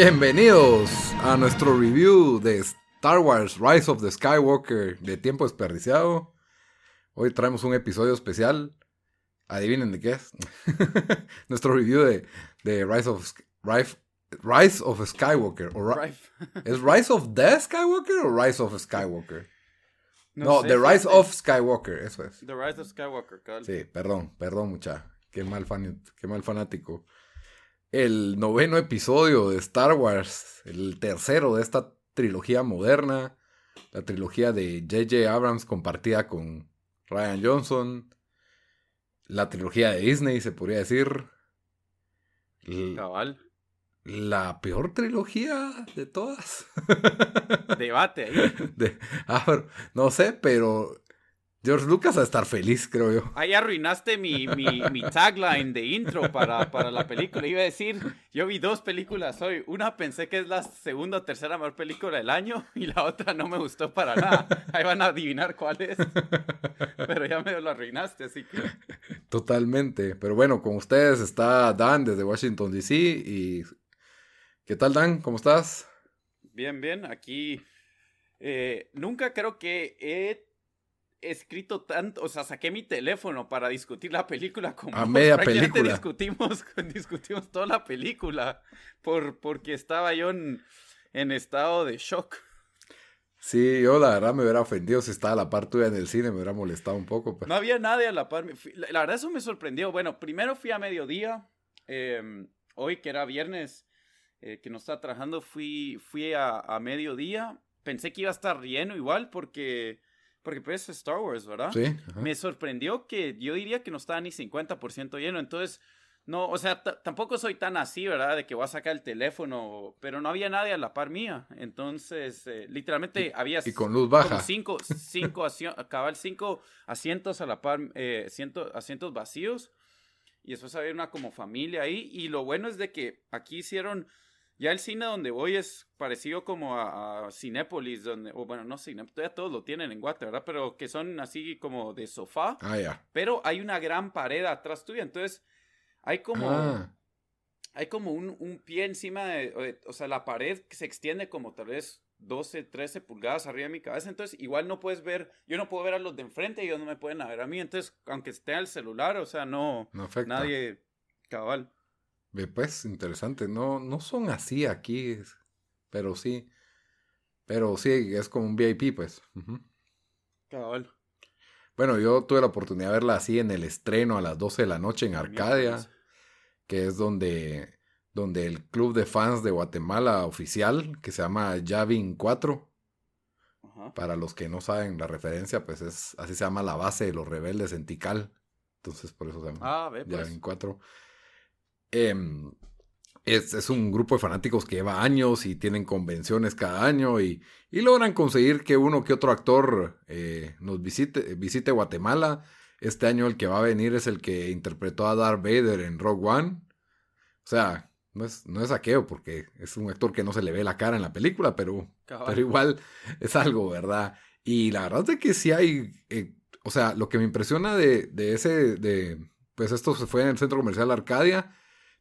Bienvenidos a nuestro review de Star Wars Rise of the Skywalker de tiempo desperdiciado. Hoy traemos un episodio especial. Adivinen de qué es. nuestro review de, de Rise of Rise, Rise of Skywalker. ¿Es Rise of the Skywalker o Rise of Skywalker? No, The Rise of Skywalker, eso es. The Rise of Skywalker, Sí, perdón, perdón, mucha. Qué mal, fan, qué mal fanático el noveno episodio de Star Wars, el tercero de esta trilogía moderna, la trilogía de J.J. Abrams compartida con Ryan Johnson, la trilogía de Disney, se podría decir. Cabal. La peor trilogía de todas. Debate ahí. Ah, no sé, pero George Lucas a estar feliz, creo yo. Ahí arruinaste mi, mi, tagline de intro para, para, la película. Iba a decir, yo vi dos películas hoy. Una pensé que es la segunda o tercera mejor película del año y la otra no me gustó para nada. Ahí van a adivinar cuál es. Pero ya me lo arruinaste, así que... Totalmente. Pero bueno, con ustedes está Dan desde Washington, D.C. y... ¿Qué tal, Dan? ¿Cómo estás? Bien, bien. Aquí... Eh, nunca creo que he escrito tanto, o sea, saqué mi teléfono para discutir la película como a media película. Discutimos, discutimos toda la película por, porque estaba yo en, estado de shock. Sí, yo la verdad me hubiera ofendido si estaba a la par tuya en el cine, me hubiera molestado un poco. Pero... No había nadie a la par. La, verdad eso me sorprendió. Bueno, primero fui a mediodía, em, hoy que era viernes, eh, que no estaba trabajando, fui, fui a, a mediodía. Pensé que iba a estar lleno igual porque porque pues es Star Wars, ¿verdad? Sí. Me sorprendió que yo diría que no estaba ni 50% lleno, entonces, no, o sea, tampoco soy tan así, ¿verdad? De que voy a sacar el teléfono, pero no había nadie a la par mía, entonces, eh, literalmente había... Y con luz baja. cinco, cinco, cabal, cinco asientos a la par, eh, asientos vacíos, y después había una como familia ahí, y lo bueno es de que aquí hicieron ya el cine donde voy es parecido como a, Cinépolis, donde, o bueno, no Cinépolis, todavía todos lo tienen en Guate, ¿verdad? Pero que son así como de sofá. Ah, ya. Pero hay una gran pared atrás tuya, entonces hay como... Ah. Hay como un, un, pie encima de, o sea, la pared que se extiende como tal vez 12, 13 pulgadas arriba de mi cabeza, entonces igual no puedes ver, yo no puedo ver a los de enfrente y ellos no me pueden ver a mí, entonces aunque esté al celular, o sea, no, no afecta. nadie cabal. Pues interesante, no, no son así aquí, pero sí, pero sí, es como un VIP, pues. Cabal. Bueno, yo tuve la oportunidad de verla así en el estreno a las 12 de la noche en Arcadia, que es donde, donde el club de fans de Guatemala oficial, que se llama Yavin 4, para los que no saben la referencia, pues es así se llama la base de los rebeldes en Tikal. Entonces, por eso se llama ah, pues. Yavin 4. Em, es, un grupo de fanáticos que lleva años y tienen convenciones cada año y, logran conseguir que uno que otro actor eh, nos visite, visite Guatemala. Este año el que va a venir es el que interpretó a Darth Vader en Rogue One. O sea, no es, no es saqueo porque es un actor que no se le ve la cara en la película, pero, pero igual es algo, ¿verdad? Y la verdad es que sí hay, eh, o sea, lo que me impresiona de, de ese, de, pues esto se fue en el centro comercial Arcadia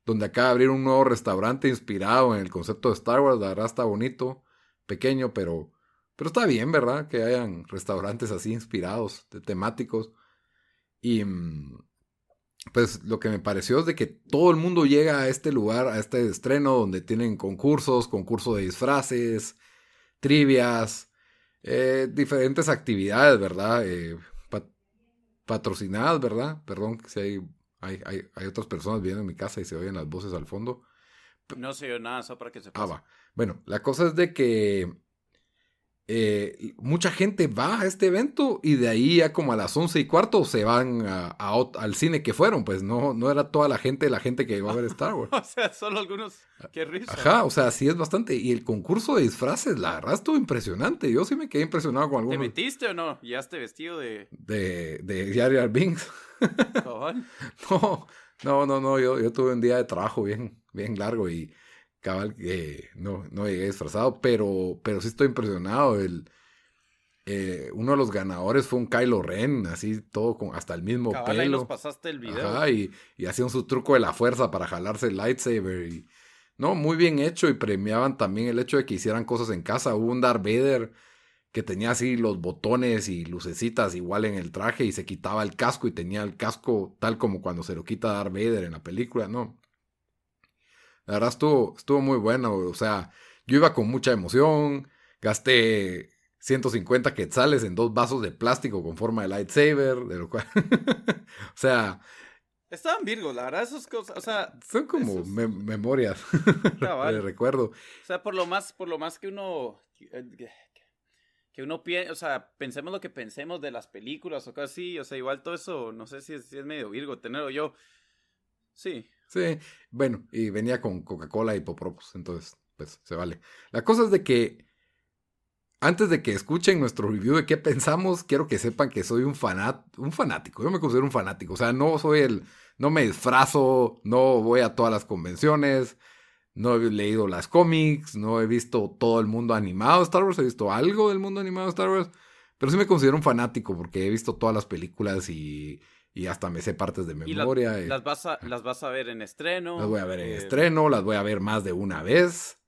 donde acaba de abrir un nuevo restaurante inspirado en el concepto de Star Wars. La verdad está bonito, pequeño, pero, pero está bien, ¿verdad? Que hayan restaurantes así inspirados, de temáticos. Y, mm, pues lo que me pareció es de que todo el mundo llega a este lugar, a este estreno donde tienen concursos, concurso de disfraces, trivias, eh, diferentes actividades, ¿verdad? Eh, patrocinadas, ¿verdad? Perdón, si hay, hay, hay, hay, otras personas viendo en mi casa y se oyen las voces al fondo. No se oye nada, solo para que se pase. Ah, va. Bueno, la cosa es de que eh, mucha gente va a este evento y de ahí ya como a las once y cuarto se van a, al cine que fueron, pues no, no era toda la gente, la gente que iba a ver Star Wars. o sea, solo algunos, qué risa. Ajá, o sea, sí es bastante. Y el concurso de disfraces, la verdad estuvo impresionante. Yo sí me quedé impresionado con algunos. ¿Te metiste o no? ¿Ya este vestido de...? De, de Jar Binks. no, no, no, no, yo, yo tuve un día de trabajo bien, bien largo y cabal, eh, no, no llegué disfrazado, pero, pero sí estoy impresionado. El, eh, uno de los ganadores fue un Kylo Ren, así todo con hasta el mismo cabal, pelo. nos pasaste el video. Ajá, y, y hacían su truco de la fuerza para jalarse el lightsaber. Y, no, muy bien hecho y premiaban también el hecho de que hicieran cosas en casa. Hubo un Darth Vader que tenía así los botones y lucecitas igual en el traje y se quitaba el casco y tenía el casco tal como cuando se lo quita Darth Vader en la película, ¿no? La verdad estuvo, estuvo muy bueno. O sea, yo iba con mucha emoción. Gasté 150 quetzales en dos vasos de plástico con forma de lightsaber. De lo cual. o sea. Estaban virgos, la verdad, esas cosas, o sea... Son como memorias de recuerdo. O sea, por lo más, por lo más que uno, que uno piensa, o sea, pensemos lo que pensemos de las películas o cosas así, o sea, igual todo eso, no sé si es, medio virgo tenerlo yo. Sí, Sí, bueno, y venía con Coca-Cola y Popropos, entonces, pues se vale. La cosa es de que antes de que escuchen nuestro review de qué pensamos, quiero que sepan que soy un fanat, un fanático. Yo me considero un fanático, o sea, no soy el, no me disfrazo, no voy a todas las convenciones, no he leído las cómics, no he visto todo el mundo animado de Star Wars, he visto algo del mundo animado de Star Wars, pero sí me considero un fanático porque he visto todas las películas y y hasta me sé partes de memoria. ¿Y las, vas a, las vas a ver en estreno. Las voy a ver en eh, estreno, las voy a ver más de una vez.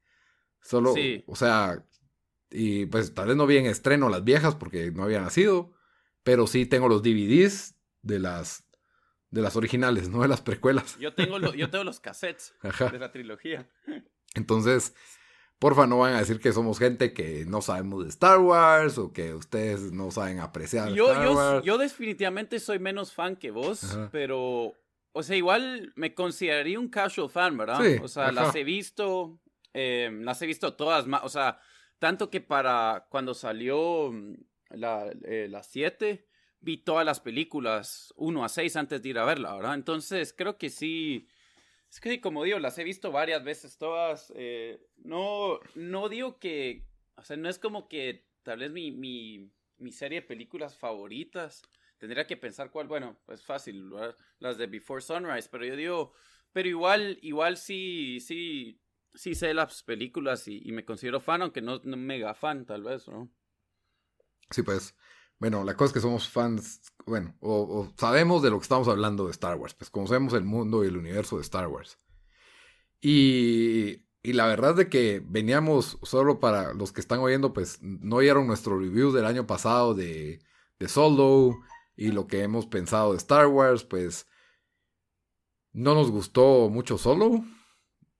Solo, o sea, y pues tal vez no vi en estreno las viejas porque no había nacido, pero sí tengo los DVDs de las de las originales, no de las precuelas. Yo tengo, yo tengo los cassettes de la trilogía. Entonces, Porfa, no van a decir que somos gente que no sabemos de Star Wars o que ustedes no saben apreciar yo, Star Wars. Yo definitivamente soy menos fan que vos, pero, o sea, igual me consideraría un casual fan, ¿verdad? o sea, las he visto, em, las he visto todas, o sea, tanto que para cuando salió mm, la, eh, 7, vi todas las películas 1 a 6 antes de ir a verla, ¿verdad? Entonces, creo que sí es que, como digo, las he visto varias veces todas. Eh, no, no digo que. O sea, no es como que tal vez mi, mi, serie de películas favoritas. Tendría que pensar cuál. Bueno, es fácil, las de Before Sunrise. Pero yo digo. Pero igual, igual sí, sí, sí sé las películas y, me considero fan, aunque no mega fan, tal vez, ¿no? Sí, pues. Bueno, la cosa es que somos fans, bueno, o, sabemos de lo que estamos hablando de Star Wars, pues conocemos el mundo y el universo de Star Wars. Y, y la verdad es de que veníamos, solo para los que están oyendo, pues no oyeron nuestro review del año pasado de, de Solo y lo que hemos pensado de Star Wars, pues no nos gustó mucho Solo.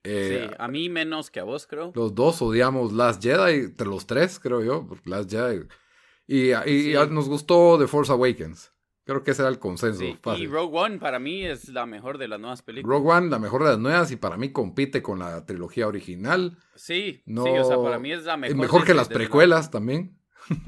Eh, sí, a mí menos que a vos, creo. Los dos odiamos Last Jedi, entre los tres, creo yo, porque Last Jedi y, nos gustó The Force Awakens. Creo que ese era el consenso. Y Rogue One para mí es la mejor de las nuevas películas. Rogue One, la mejor de las nuevas, y para mí compite con la trilogía original. Sí, sí, o sea, para mí es la mejor. Mejor que las precuelas también.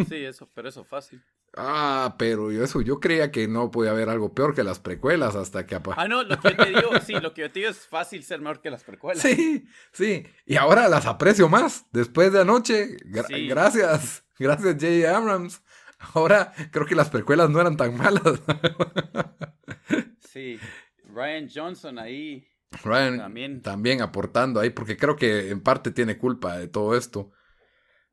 Sí, eso, pero eso fácil. Ah, pero eso, yo creía que no podía haber algo peor que las precuelas hasta que Ah, no, lo que yo te digo, sí, lo que yo te digo es fácil ser mejor que las precuelas. Sí, sí. Y ahora las aprecio más. Después de anoche. Gracias. Gracias, J. Abrams. Ahora creo que las precuelas no eran tan malas. sí. Ryan Johnson ahí. Ryan también. también aportando ahí, porque creo que en parte tiene culpa de todo esto.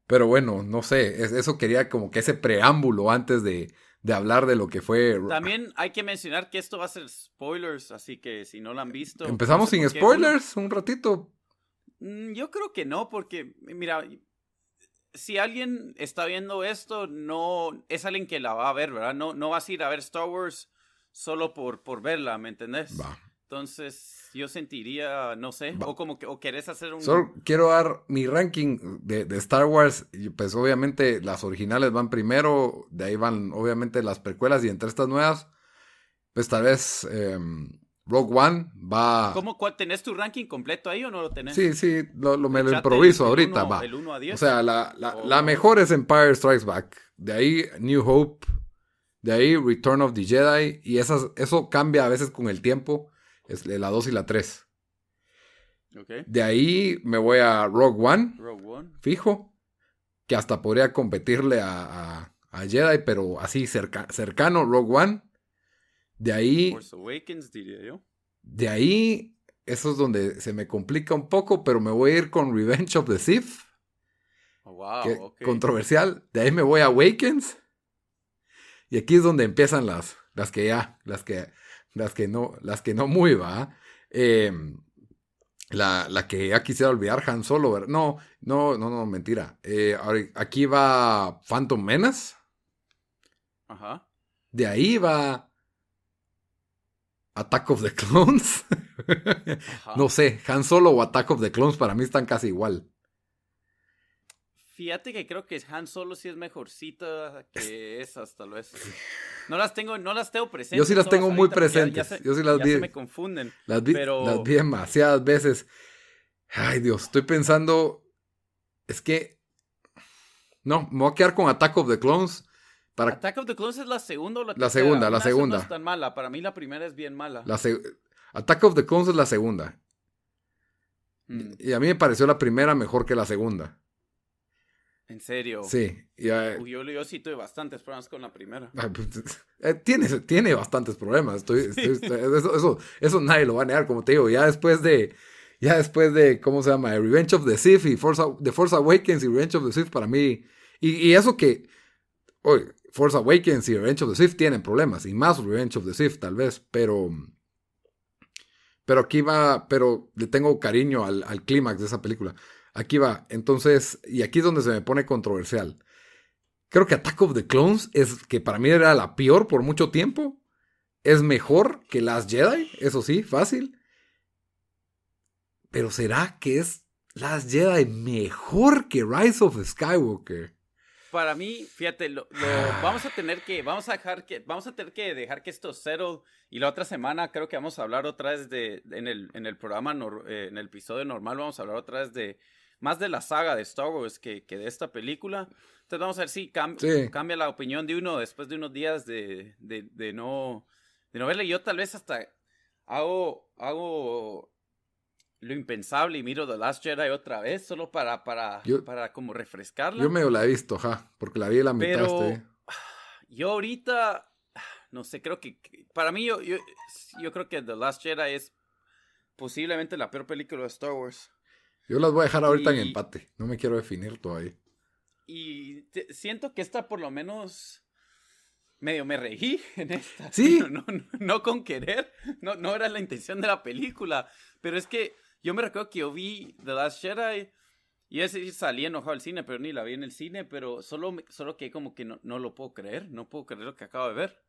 Pero bueno, no sé, eso quería como que ese preámbulo antes de, hablar de lo que fue. También hay que mencionar que esto va a ser spoilers, así que si no lo han visto. Empezamos sin spoilers un ratito. Mm, yo creo que no, porque mira, si alguien está viendo esto, no es alguien que la va a ver, ¿verdad? No, no vas a ir a ver Star Wars solo por, por verla, ¿me entendés? Va. Entonces, yo sentiría, no sé, Va. o como que, o querés hacer un... Solo quiero dar mi ranking de, de Star Wars. Pues obviamente las originales van primero, de ahí van obviamente las precuelas y entre estas nuevas, pues tal vez em, Rogue One va... ¿Cómo, cuál, ¿Tenés tu ranking completo ahí o no lo tenés? Sí, sí, lo, lo- me lo improviso el- el ahorita, uno- va. El 1 a 10. O sea, la, la, la mejor es Empire Strikes Back. De ahí New Hope. De ahí Return of the Jedi. Y esas, eso cambia a veces con el tiempo. Es la 2 y la 3. Ok. De ahí me voy a Rogue One, Rogue One. fijo. Que hasta podría competirle a, a- a Jedi, pero así cerca- cercano, Rogue One. De ahí, Force Awakens, diría yo. de ahí, eso es donde se me complica un poco, pero me voy a ir con Revenge of the Sith. Oh, wow, que- controversial. De ahí me voy a Awakens. Y aquí es donde empiezan las, las que ya, las que, las que no, las que no muy va. Eh, la, la que ya quisiera olvidar Han Solo. ¿verdad? No, no, no, no, mentira. Eh, aquí va Phantom Menace. Ajá. De ahí va Attack of the Clones. Ajá. no sé, Han Solo o Attack of the Clones para mí están casi igual. Fíjate que creo que Han Solo sí es mejorcita que esas, tal vez. No las tengo, no las tengo presentes. Yo sí las tengo muy ahorita, porque ya- ya presentes. se- Yo sí las ya vi. se me confunden. Las vi, Pero- las vi demasiadas veces. Ay, Dios, estoy pensando. Es que. No, me voy a quedar con Attack of the Clones. Para Attack of the Clones es la segunda o la La segunda, la Una, segunda. No es tan mala. Para mí la primera es bien mala. la se- Attack of the Clones es la segunda. Mm, Y a mí me pareció la primera mejor que la segunda. En serio. Sí. y, eh, yo, yo sí tuve bastantes problemas con la primera. pues, eh, tiene, tiene bastantes problemas. Estoy, estoy- estoy- eso, eso, eso nadie lo va a negar, como te digo. Ya después de. Ya después de, ¿cómo se llama? Revenge of the Sith y Force, The Force Awakens y Revenge of the Sith para mí. Y, y eso que. Oye, Force Awakens y Revenge of the Sith tienen problemas. Y más Revenge of the Sith, tal vez. Pero. Pero aquí va. Pero le tengo cariño al, al clímax de esa película. Aquí va. Entonces. Y aquí es donde se me pone controversial. Creo que Attack of the Clones es que para mí era la peor por mucho tiempo. Es mejor que Last Jedi, eso sí, fácil. Pero ¿será que es Last Jedi mejor que Rise of Skywalker? Para mí, fíjate, lo, lo- Ah. vamos a tener que, vamos a dejar que, vamos a tener que dejar que esto settle y la otra semana creo que vamos a hablar otra vez de, en el, en el programa, nor- eh, en el episodio normal vamos a hablar otra vez de, más de la saga de Star Wars que, que de esta película. Entonces vamos a ver si cam- Sí. cambia la opinión de uno después de unos días de, de, de no, de no verla. Yo tal vez hasta hago, hago lo impensable y miro The Last Jedi otra vez solo para, para, Yo- para como refrescarla. Yo medio la he visto, ja, porque la vi la mitad. Pero este. yo ahorita, no sé, creo que para mí yo, yo, yo creo que The Last Jedi es posiblemente la peor película de Star Wars. Yo las voy a dejar ahorita en y- empate. No me quiero definir todavía. Y te- siento que esta por lo menos medio me reí en esta. Sí. No, no, no con querer, no, no era la intención de la película, pero es que yo me recuerdo que yo vi The Last Jedi y ese salí enojado al cine, pero ni la vi en el cine, pero solo, solo que como que no, no lo puedo creer, no puedo creer lo que acabo de ver.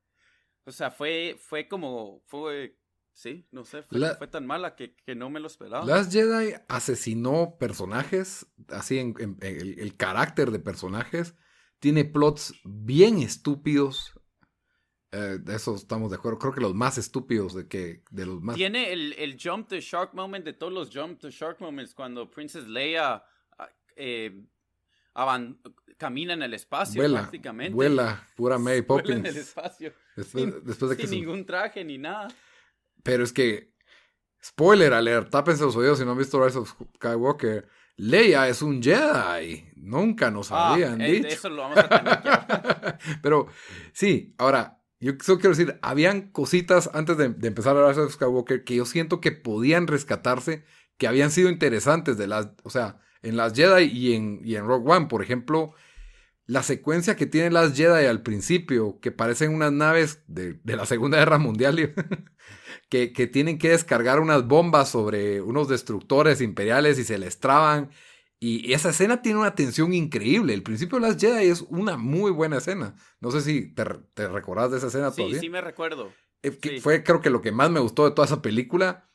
O sea, fue, fue como, fue, sí, no sé, fue, La- fue tan mala que, que no me lo esperaba. Last Jedi asesinó personajes, así en, en- en el, el carácter de personajes. Tiene plots bien estúpidos. Eh, de eso estamos de acuerdo. Creo que los más estúpidos de que de los más. Tiene el, el jump to shark moment de todos los jump to shark moments cuando Princess Leia ah, eh, camina en el espacio vuela, prácticamente. vuela, pura Mary Vuela Poppins. en el espacio. Después, sin- después de que Sin se- ningún traje ni nada. Pero es que, spoiler alert, tápense los oídos si no han visto Rise of Skywalker. Leia es un Jedi. Nunca nos Ah, habían eh, dicho. eso lo vamos a tener. Pero sí, ahora, yo solo quiero decir, habían cositas antes de, de empezar a hablar de Skywalker que yo siento que podían rescatarse, que habían sido interesantes de las, o sea, en las Jedi y en, y en Rogue One, por ejemplo, la secuencia que tienen las Jedi al principio, que parecen unas naves de, de la Segunda Guerra Mundial, que, que tienen que descargar unas bombas sobre unos destructores imperiales y se les traban. Y esa escena tiene una tensión increíble. El principio de las Jedi es una muy buena escena. No sé si te, te recordás de esa escena Sí, todavía. sí me recuerdo. eh, fue creo que lo que más me gustó de toda esa película.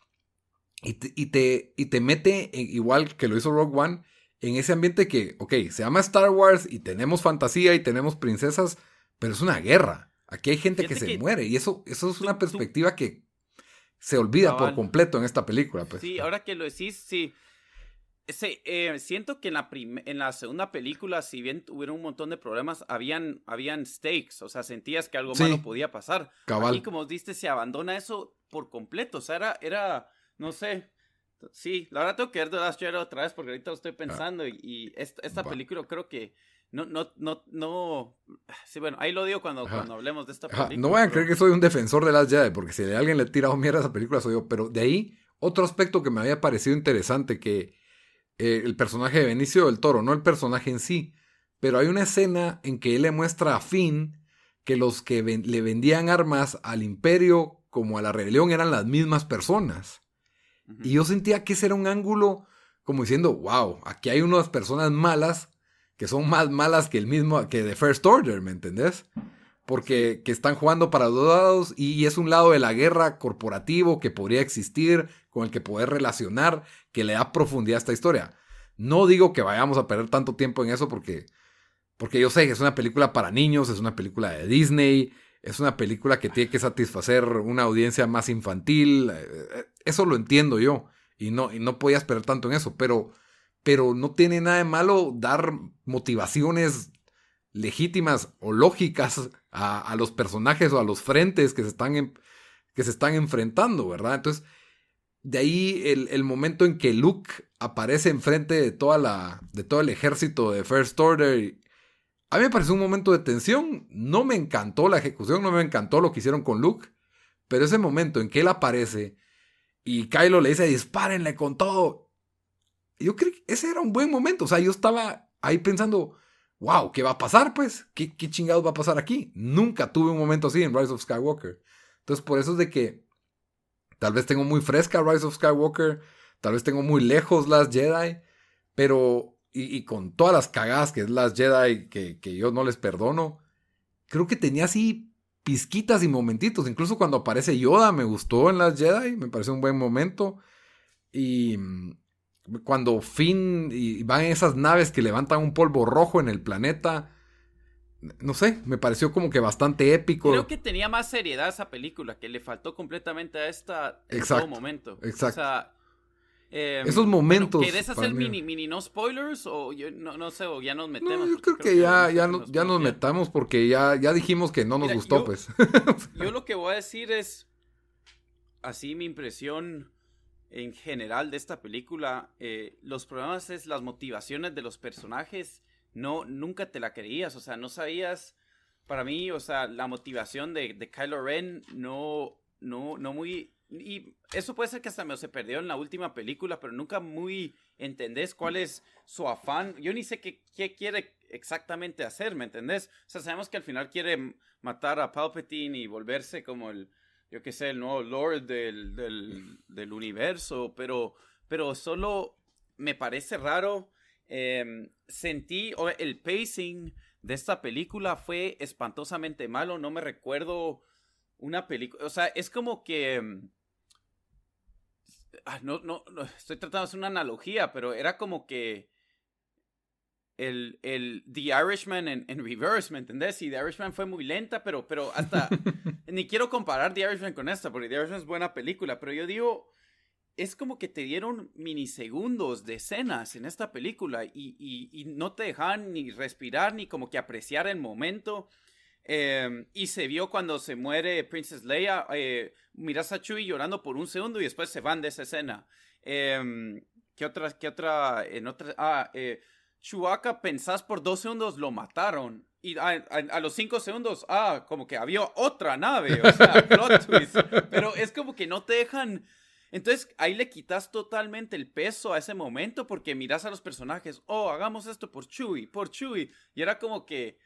Y te, y te, y te mete, igual que lo hizo Rogue One, en ese ambiente que, ok, se llama Star Wars y tenemos fantasía y tenemos princesas, pero es una guerra. Aquí hay gente que se muere y eso, eso es una perspectiva que se olvida por completo en esta película. Pues. Sí, ahora que lo decís, sí. Eh, siento que en la, en la segunda película, si bien tuvieron un montón de problemas, habían, habían stakes, o sea, sentías que algo malo podía pasar. Cabal. Aquí, como diste, se abandona eso por completo, o sea, era, era no sé, sí, la verdad tengo que ver The Last Jedi otra vez porque ahorita lo estoy ah. pensando y, esta, película creo que no, no, no, no. Sí, bueno, ahí lo digo cuando, cuando hablemos de esta película. No vayan a creer que soy un defensor de Last Jedi, porque si a alguien le ha tirado mierda a esa película soy yo. Pero de ahí, otro aspecto que me había parecido interesante, que eh, el personaje de Benicio del Toro, no el personaje en sí, pero hay una escena en que él le muestra a Finn que los que le vendían armas al imperio como a la rebelión eran las mismas personas. Y yo sentía que ese era un ángulo como diciendo, wow, aquí hay unas personas malas que son más malas que el mismo, que de First Order, ¿me entendés? Porque que están jugando para dos lados y es un lado de la guerra corporativo que podría existir, con el que poder relacionar, que le da profundidad a esta historia. No digo que vayamos a perder tanto tiempo en eso porque, porque yo sé que es una película para niños, es una película de Disney, es una película que tiene que satisfacer una audiencia más infantil. Eh, eh, eso lo entiendo yo y no, y no podía esperar tanto en eso, pero pero no tiene nada de malo dar motivaciones legítimas o lógicas a, los personajes o a los frentes que se están, que se están enfrentando, ¿verdad? Entonces, de ahí el, momento en que Luke aparece enfrente de, toda la, de todo el ejército de First Order. A mí me pareció un momento de tensión. No me encantó la ejecución, no me encantó lo que hicieron con Luke. Pero ese momento en que él aparece y Kylo le dice dispárenle con todo yo creo que ese era un buen momento. O sea, yo estaba ahí pensando, wow, ¿qué va a pasar pues? ¿Qué, qué chingados va a pasar aquí? Nunca tuve un momento así en Rise of Skywalker. Entonces, por eso es de que tal vez tengo muy fresca Rise of Skywalker, tal vez tengo muy lejos las Jedi, pero, y, con todas las cagadas que es las Jedi que, que yo no les perdono, creo que tenía así pizquitas y momentitos. Incluso cuando aparece Yoda me gustó en las Jedi, me pareció un buen momento. Y, cuando Finn y van esas naves que levantan un polvo rojo en el planeta. No sé, me pareció como que bastante épico. Creo que tenía más seriedad esa película, que le faltó completamente a esta en todo momento. Exacto. O sea, em, Esos momentos. ¿Querés hacer mini, mini no spoilers? O yo no, sé, o ya nos metemos. yo creo, que, ya, ya, ya nos metamos porque ya, ya dijimos que no nos gustó, pues. yo lo que voy a decir es. Así mi impresión en general de esta película, eh, los problemas es las motivaciones de los personajes, no, nunca te la creías, o sea, no sabías, para mí, o sea, la motivación de, de Kylo Ren no, no, no muy, y eso puede ser que hasta me se perdió en la última película, pero nunca muy entendés cuál es su afán, yo ni sé qué, qué quiere exactamente hacer, ¿me entendés? O sea, sabemos que al final quiere matar a Palpatine y volverse como el yo qué sé, el nuevo Lord del, del, universo, pero, pero solo me parece raro. Em, sentí, el pacing de esta película fue espantosamente malo, no me recuerdo una película, o sea, es como que... Em, ah, no, no, estoy tratando de hacer una analogía, pero era como que el, el The Irishman en, en, reverse, ¿me entendés? Y The Irishman fue muy lenta, pero, pero hasta... ni quiero comparar The Irishman con esta, porque The Irishman es buena película, pero yo digo, es como que te dieron minisegundos de escenas en esta película y, y, no te dejaban ni respirar ni como que apreciar el momento. Em, y se vio cuando se muere Princess Leia, eh, miras a Chewie llorando por un segundo y después se van de esa escena. Eh, ¿Qué otra? ¿Qué otra? En otra ah, eh, Chewbacca pensás por dos segundos lo mataron. Y a, los cinco segundos, ah, como que había otra nave, o sea, plot twist. Pero es como que no te dejan. Entonces ahí le quitas totalmente el peso a ese momento porque miras a los personajes, oh, hagamos esto por Chewie, por Chewie. Y era como que.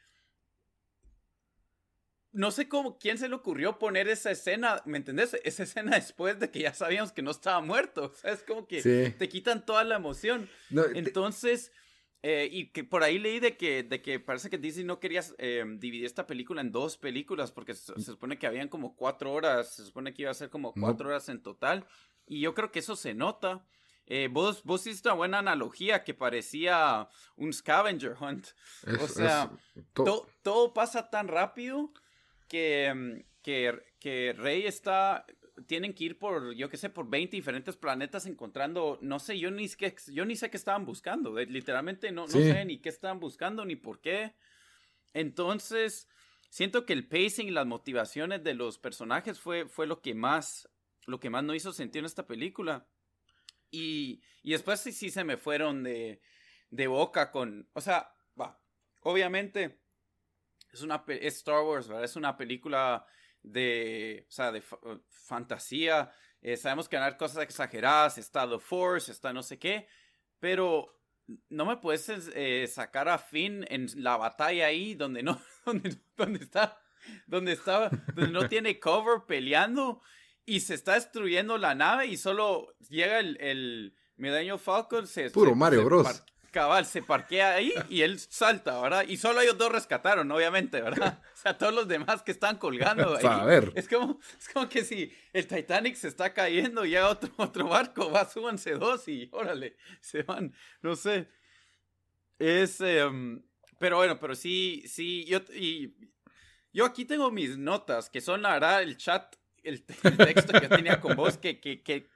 No sé cómo, quién se le ocurrió poner esa escena, ¿me entendés? Esa escena después de que ya sabíamos que no estaba muerto. O sea, es como que te quitan toda la emoción. Entonces Eh, y que por ahí leí de que, de que parece que Disney no quería eh, dividir esta película en dos películas porque se, se, supone que habían como cuatro horas, se supone que iba a ser como cuatro no. horas en total. Y yo creo que eso se nota. Eh, vos, vos hiciste una buena analogía que parecía un scavenger hunt. Es, o sea, es, to to todo pasa tan rápido que, mm, que, que Rey está tienen que ir por, yo qué sé, por 20 diferentes planetas encontrando, no sé, yo ni, qué, yo ni sé qué estaban buscando, literalmente no, no sí. sé ni qué estaban buscando ni por qué. Entonces, siento que el pacing y las motivaciones de los personajes fue, fue lo que más, lo que más no hizo sentido en esta película. Y, y después sí, sí se me fueron de, de boca con, o sea, va, obviamente es una, es Star Wars, ¿verdad? Es una película de, o sea, de uh, fantasía. Eh, sabemos que van a haber cosas exageradas, está The Force, está no sé qué, pero no me puedes eh, sacar a Finn en la batalla ahí donde no, donde, donde está, donde está, donde no tiene cover peleando y se está destruyendo la nave y solo llega el, el Falcon, se, Puro se, Mario se Bros. Cabal, se parquea ahí y él salta, ¿verdad? Y solo ellos dos rescataron, obviamente, ¿verdad? O sea, todos los demás que están colgando ahí. A ver. Es como, es como que si el Titanic se está cayendo y hay otro, otro barco, va, súbanse dos y órale, se van, no sé. Es, um, pero bueno, pero sí, sí, yo, y, yo aquí tengo mis notas, que son, la verdad, el chat, el, el texto que yo tenía con vos, que, que, que,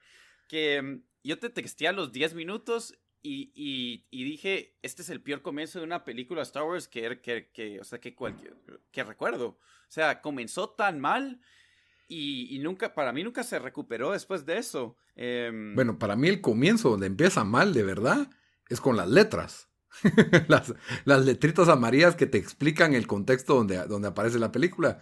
que um, yo te texté a los 10 minutos y, y, dije, este es el peor comienzo de una película Star Wars que, que, que o sea, que, cualquier, que recuerdo. O sea, comenzó tan mal y, nunca, para mí nunca se recuperó después de eso. Eh, bueno, para mí el comienzo donde empieza mal de verdad es con las letras. las, las letritas amarillas que te explican el contexto donde, donde aparece la película.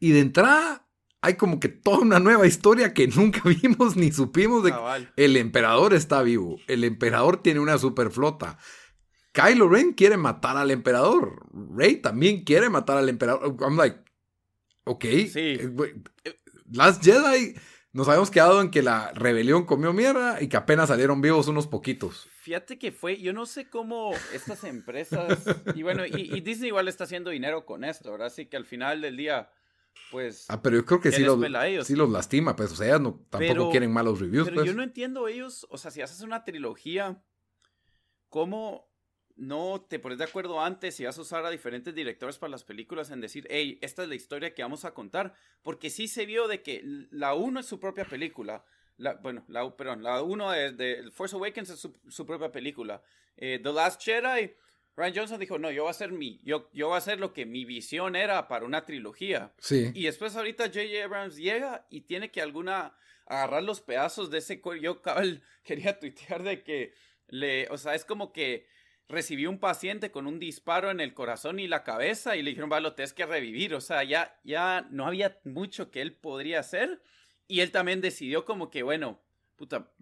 Y de entrada hay como que toda una nueva historia que nunca vimos ni supimos de Cabal. el emperador está vivo, el emperador tiene una superflota. Kylo Ren quiere matar al emperador. Rey también quiere matar al emperador. I'm like, ok. Sí. Last Jedi nos habíamos quedado en que la rebelión comió mierda y que apenas salieron vivos unos poquitos. Fíjate que fue, yo no sé cómo estas empresas, y bueno, y, y Disney igual está haciendo dinero con esto, ¿verdad? Así que al final del día, pues. Ah, pero yo creo que sí los, sí los, lastima, pues. O sea, no, tampoco pero, quieren malos reviews. Pero pues. yo no entiendo ellos, o sea, si haces una trilogía, ¿cómo no te pones de acuerdo antes y vas a usar a diferentes directores para las películas en decir, hey, esta es la historia que vamos a contar? Porque sí se vio de que la 1 es su propia película. La, bueno, la, perdón, la 1 de, de, Force Awakens es su, su propia película. Eh, The Last Jedi Ryan Johnson dijo, no, yo voy a hacer mi, yo, yo voy a hacer lo que mi visión era para una trilogía. Sí. Y después ahorita J.J. Abrams llega y tiene que alguna agarrar los pedazos de ese yo cabal quería tuitear de que le, o sea, es como que recibió un paciente con un disparo en el corazón y la cabeza y le dijeron, va, lo tienes que revivir. O sea, ya, ya no había mucho que él podría hacer. Y él también decidió como que, bueno, puta,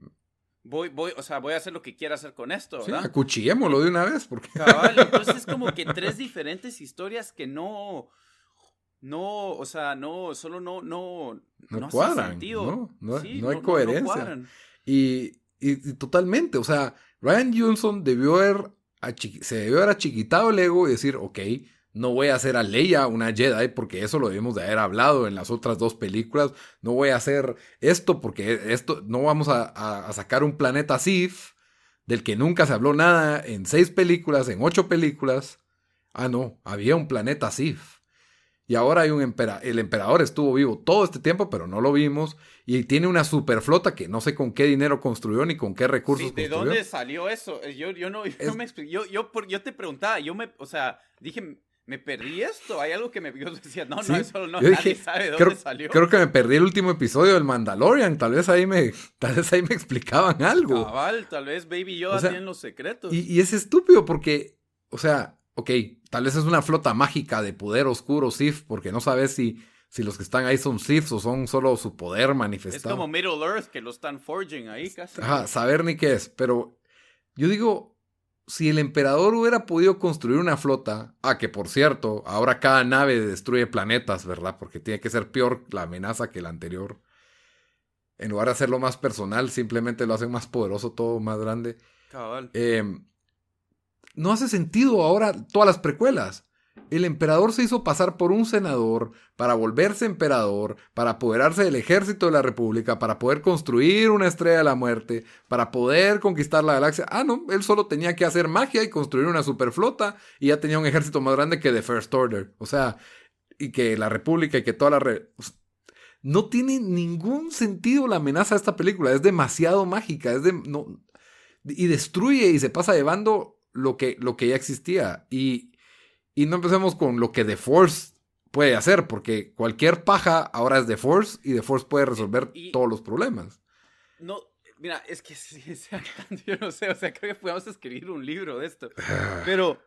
voy, voy, o sea, voy a hacer lo que quiera hacer con esto, ¿verdad? Sí, acuchillémoslo de una vez, porque... Cabal, entonces es como que tres diferentes historias que no, no, o sea, no, solo no, no, no, no cuadran, sentido. No, no, sí, no hay coherencia. y, y, y, totalmente, o sea, Ryan Johnson debió haber, se debió haber achiquitado el ego y decir, ok, no voy a hacer a Leia una Jedi porque eso lo debemos de haber hablado en las otras dos películas. No voy a hacer esto porque esto no vamos a, a, a sacar un planeta Sith del que nunca se habló nada en seis películas, en ocho películas. Ah, no, había un planeta Sith. Y ahora hay un emperador. El emperador estuvo vivo todo este tiempo, pero no lo vimos. Y tiene una superflota que no sé con qué dinero construyó ni con qué recursos sí, ¿De construyó. dónde salió eso? Yo, yo no, yo Es- no me explico. Yo, yo, por- yo te preguntaba, yo me, o sea, dije, me perdí esto. Hay algo que me yo decía, no, Sí, no, eso no, yo nadie dije, sabe de dónde creo, salió. creo que me perdí el último episodio del Mandalorian. Tal vez ahí me, tal vez ahí me explicaban algo. Cabal, tal vez Baby Yoda O sea, tiene los secretos. Y, y es estúpido porque, o sea, ok, tal vez es una flota mágica de poder oscuro Sith, porque no sabes si, si los que están ahí son Sith o son solo su poder es manifestado. como Middle Earth que lo están forging ahí casi. Ajá, saber ni qué es. Pero yo digo, si el emperador hubiera podido construir una flota, ah, que por cierto, ahora cada nave destruye planetas, ¿verdad? Porque tiene que ser peor la amenaza que la anterior. En lugar de hacerlo más personal, simplemente lo hacen más poderoso, todo más grande. Cabal. Eh, no hace sentido ahora todas las precuelas. El emperador se hizo pasar por un senador para volverse emperador, para apoderarse del ejército de la república, para poder construir una estrella de la muerte, para poder conquistar la galaxia. Ah, no, él solo tenía que hacer magia y construir una superflota y ya tenía un ejército más grande que The First Order. O sea, y que la república y que toda la... no tiene ningún sentido la amenaza de esta película. Es demasiado mágica. Es no, y destruye y se pasa llevando lo que, lo que ya existía. Y y no empecemos con lo que The Force puede hacer, porque cualquier paja ahora es The Force y The Force puede resolver todos los problemas. No, mira, es que sí, yo no sé, o sea, creo que podemos escribir un libro de esto. Pero,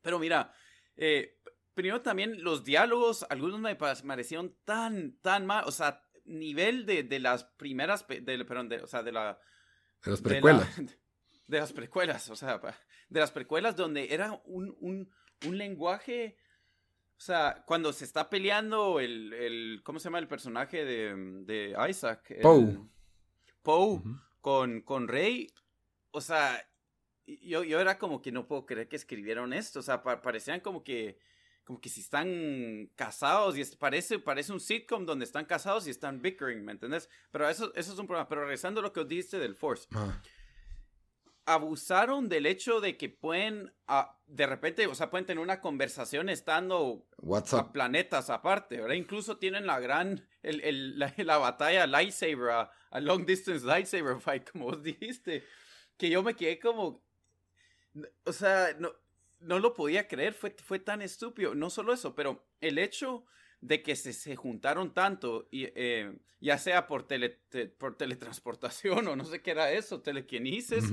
pero mira, eh, primero también los diálogos, algunos me parecieron tan, tan mal, o sea, nivel de, de las primeras, de, perdón, de, o sea, de la... De las precuelas. De, las precuelas, o sea, de las precuelas donde era un, un un lenguaje. O sea, cuando se está peleando el, el ¿cómo se llama el personaje de, de Isaac? Poe. Poe con, con Rey. O sea, yo, yo era como que no puedo creer que escribieron esto. O sea, parecían como que como que si están casados y parece, parece un sitcom donde están casados y están bickering, ¿me entiendes? Pero eso, eso es un problema. Pero regresando a lo que os diste del Force. Ah abusaron del hecho de que pueden, de repente, o sea, pueden tener una conversación estando a planetas aparte, ¿verdad? Incluso tienen la gran, el, la, batalla lightsaber, a, long distance lightsaber fight, como vos dijiste, que yo me quedé como, o sea, no, no lo podía creer, fue, fue tan estúpido. No solo eso, pero el hecho de que se, se juntaron tanto, y, eh, ya sea por, tele, por teletransportación o no sé qué era eso, telequinesis,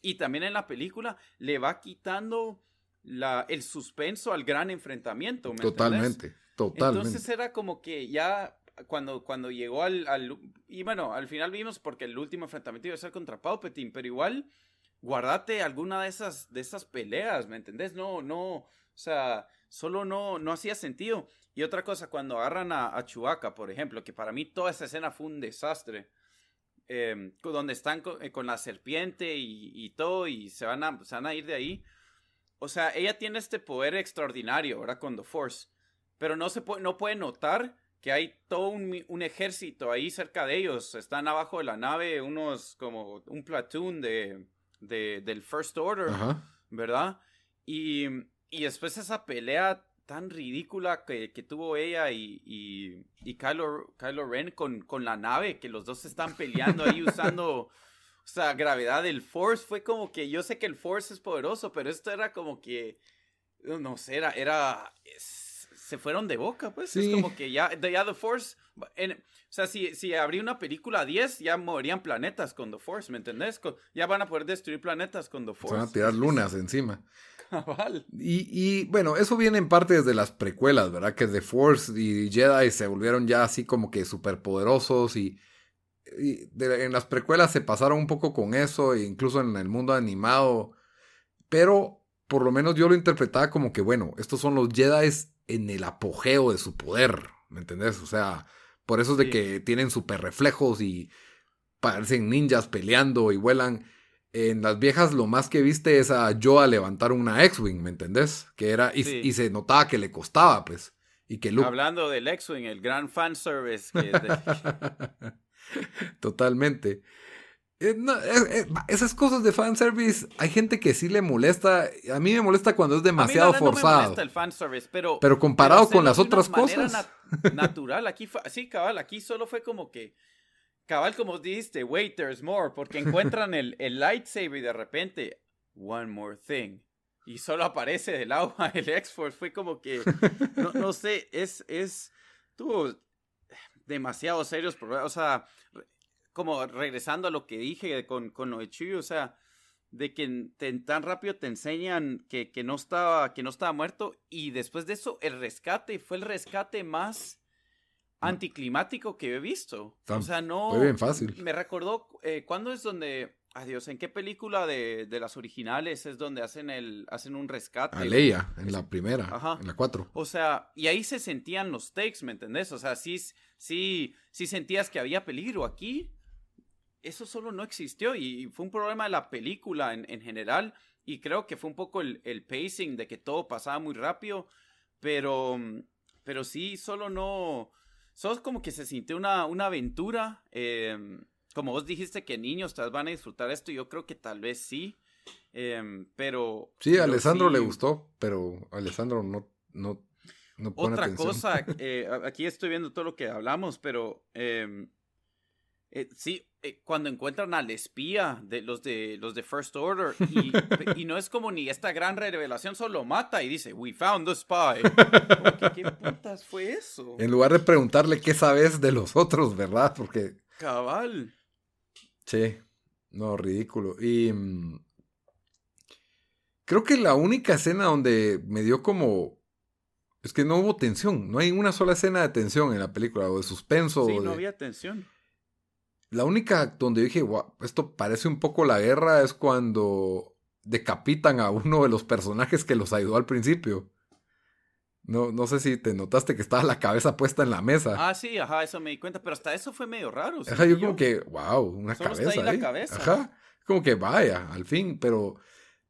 y también en la película le va quitando la, el suspenso al gran enfrentamiento. totalmente, totalmente. Entonces era como que ya cuando, cuando llegó al, al, Y bueno, al final vimos porque el último enfrentamiento iba a ser contra Palpatine, pero igual guardate alguna de esas, de esas peleas, ¿me entendés? No, no, o sea, solo no, no hacía sentido. Y otra cosa, cuando agarran a, a Chewbacca, por ejemplo, que para mí toda esa escena fue un desastre. Em, donde están eh, con, la serpiente y, todo, y se van, a, van a ir de ahí. O sea, ella tiene este poder extraordinario, ¿verdad? Con The Force. Pero no, se puede, no puede notar que hay todo un, ejército ahí cerca de ellos. Están abajo de la nave unos como un platoon de, del First Order, ¿verdad? Y, y después esa pelea tan ridícula que, tuvo ella y, y, y Kylo, Kylo, Ren con, con la nave, que los dos están peleando ahí usando, o sea, gravedad del Force. Fue como que yo sé que el Force es poderoso, pero esto era como que, no sé, era, era se fueron de boca, pues. Es como que ya, ya The Force, o sea, si, si abrí una película 10, ya morirían planetas con The Force, ¿me entendés? ya van a poder destruir planetas con The Force. Se van a tirar lunas encima. Y, bueno, eso viene en parte desde las precuelas, ¿verdad? Que The Force y Jedi se volvieron ya así como que superpoderosos y, y en las precuelas se pasaron un poco con eso, e incluso en el mundo animado. Pero por lo menos yo lo interpretaba como que, bueno, estos son los Jedi en el apogeo de su poder, ¿me entendés? O sea, por eso es de que tienen super reflejos y parecen ninjas peleando y vuelan en las viejas lo más que viste es a Joa levantar una X-Wing, ¿me entendés? Que era, y, se notaba que le costaba, pues. Y que Hablando del X-Wing, el gran fanservice. Que Totalmente. Eh, eh, esas cosas de fanservice, hay gente que sí le molesta. A mí me molesta cuando es demasiado forzado. No me molesta el fanservice, pero. Pero comparado con las otras cosas. natural, aquí sí, cabal, aquí solo fue como que cabal como dijiste, wait, there's more, porque encuentran el, el lightsaber y de repente, one more thing. Y solo aparece del agua el X-Force. Fue como que, no, no, sé, es, es, tuvo demasiado serios. O sea, como regresando a lo que dije con, con lo de Chuy, o sea, de que tan rápido te enseñan que, que, no estaba, que no estaba muerto y después de eso el rescate fue el rescate más anticlimático que he visto. o sea, no. Fue bien fácil. Me recordó. Eh, ¿Cuándo es donde. Adiós, ¿en qué película de, de, las originales es donde hacen el hacen un rescate? A Leia, en la primera, Ajá. en la cuatro. O sea, y ahí se sentían los takes, ¿me entendés? O sea, sí, sí, sí sentías que había peligro aquí. Eso solo no existió y fue un problema de la película en, en general y creo que fue un poco el, el, pacing de que todo pasaba muy rápido, pero, pero sí, solo no, solo como que se sintió una, una aventura. Em, como vos dijiste que niños tal van a disfrutar esto, yo creo que tal vez sí, em, pero... Sí, a Alessandro le gustó, pero Alessandro no, no, no Otra cosa, eh, aquí estoy viendo todo lo que hablamos, pero... Em, eh, sí, eh, cuando encuentran al espía de los de los de First Order y, no es como ni esta gran revelación, solo mata y dice, "We found the spy." ¿Qué putas fue eso? En lugar de preguntarle qué sabes de los otros, ¿verdad? Porque cabal. Sí, no, ridículo. Y mm, creo que la única escena donde me dio como es que no hubo tensión, no hay una sola escena de tensión en la película o de suspenso. Sí, no había tensión. La única donde dije, esto parece un poco la guerra es cuando decapitan a uno de los personajes que los ayudó al principio. No, no sé si te notaste que estaba la cabeza puesta en la mesa. Ah, sí, ajá, eso me di cuenta, pero hasta eso fue medio raro. Ajá, yo como que, wow, una cabeza. Está ahí la cabeza. Ajá, como que vaya, al fin, pero.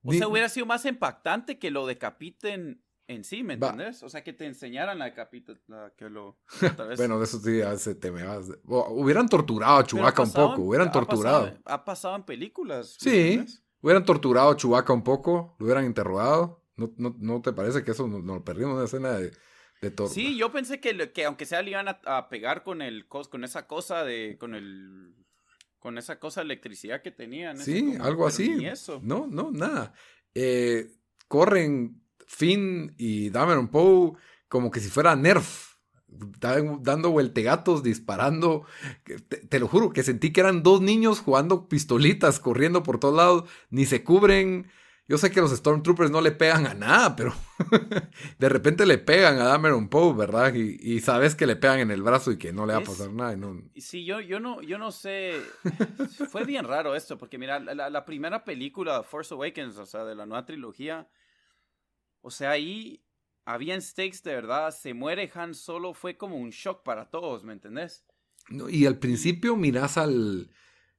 O sea, hubiera sido más impactante que lo decapiten en sí, ¿me entiendes? O sea, que te enseñaran la capita, que lo... bueno, de eso sí ya se te me hubieran torturado a Chubaca un poco, hubieran torturado. ha pasado en películas. Sí, hubieran torturado a Chubaca un poco, lo hubieran interrogado. ¿No, no, no te parece que eso nos lo perdimos en una escena de, de tortura? Sí, yo pensé que, que aunque sea le iban a, pegar con el con esa cosa de, con el con esa cosa de electricidad que tenían. Sí, algo así. No, no, nada. Eh, corren Finn y Dameron Poe como que si fuera Nerf, dando vueltegatos, disparando. Te, lo juro que sentí que eran dos niños jugando pistolitas, corriendo por todos lados, ni se cubren. Yo sé que los Stormtroopers no le pegan a nada, pero de repente le pegan a Dameron Poe, ¿verdad? Y, sabes que le pegan en el brazo y que no le va a pasar nada. no... Sí, yo, yo, no, yo no sé. Fue bien raro esto, porque mira, la, la primera película, Force Awakens, o sea, de la nueva trilogía, o sea, ahí habían stakes de verdad. Se muere Han Solo, fue como un shock para todos, ¿me entendés? No, y al principio miras al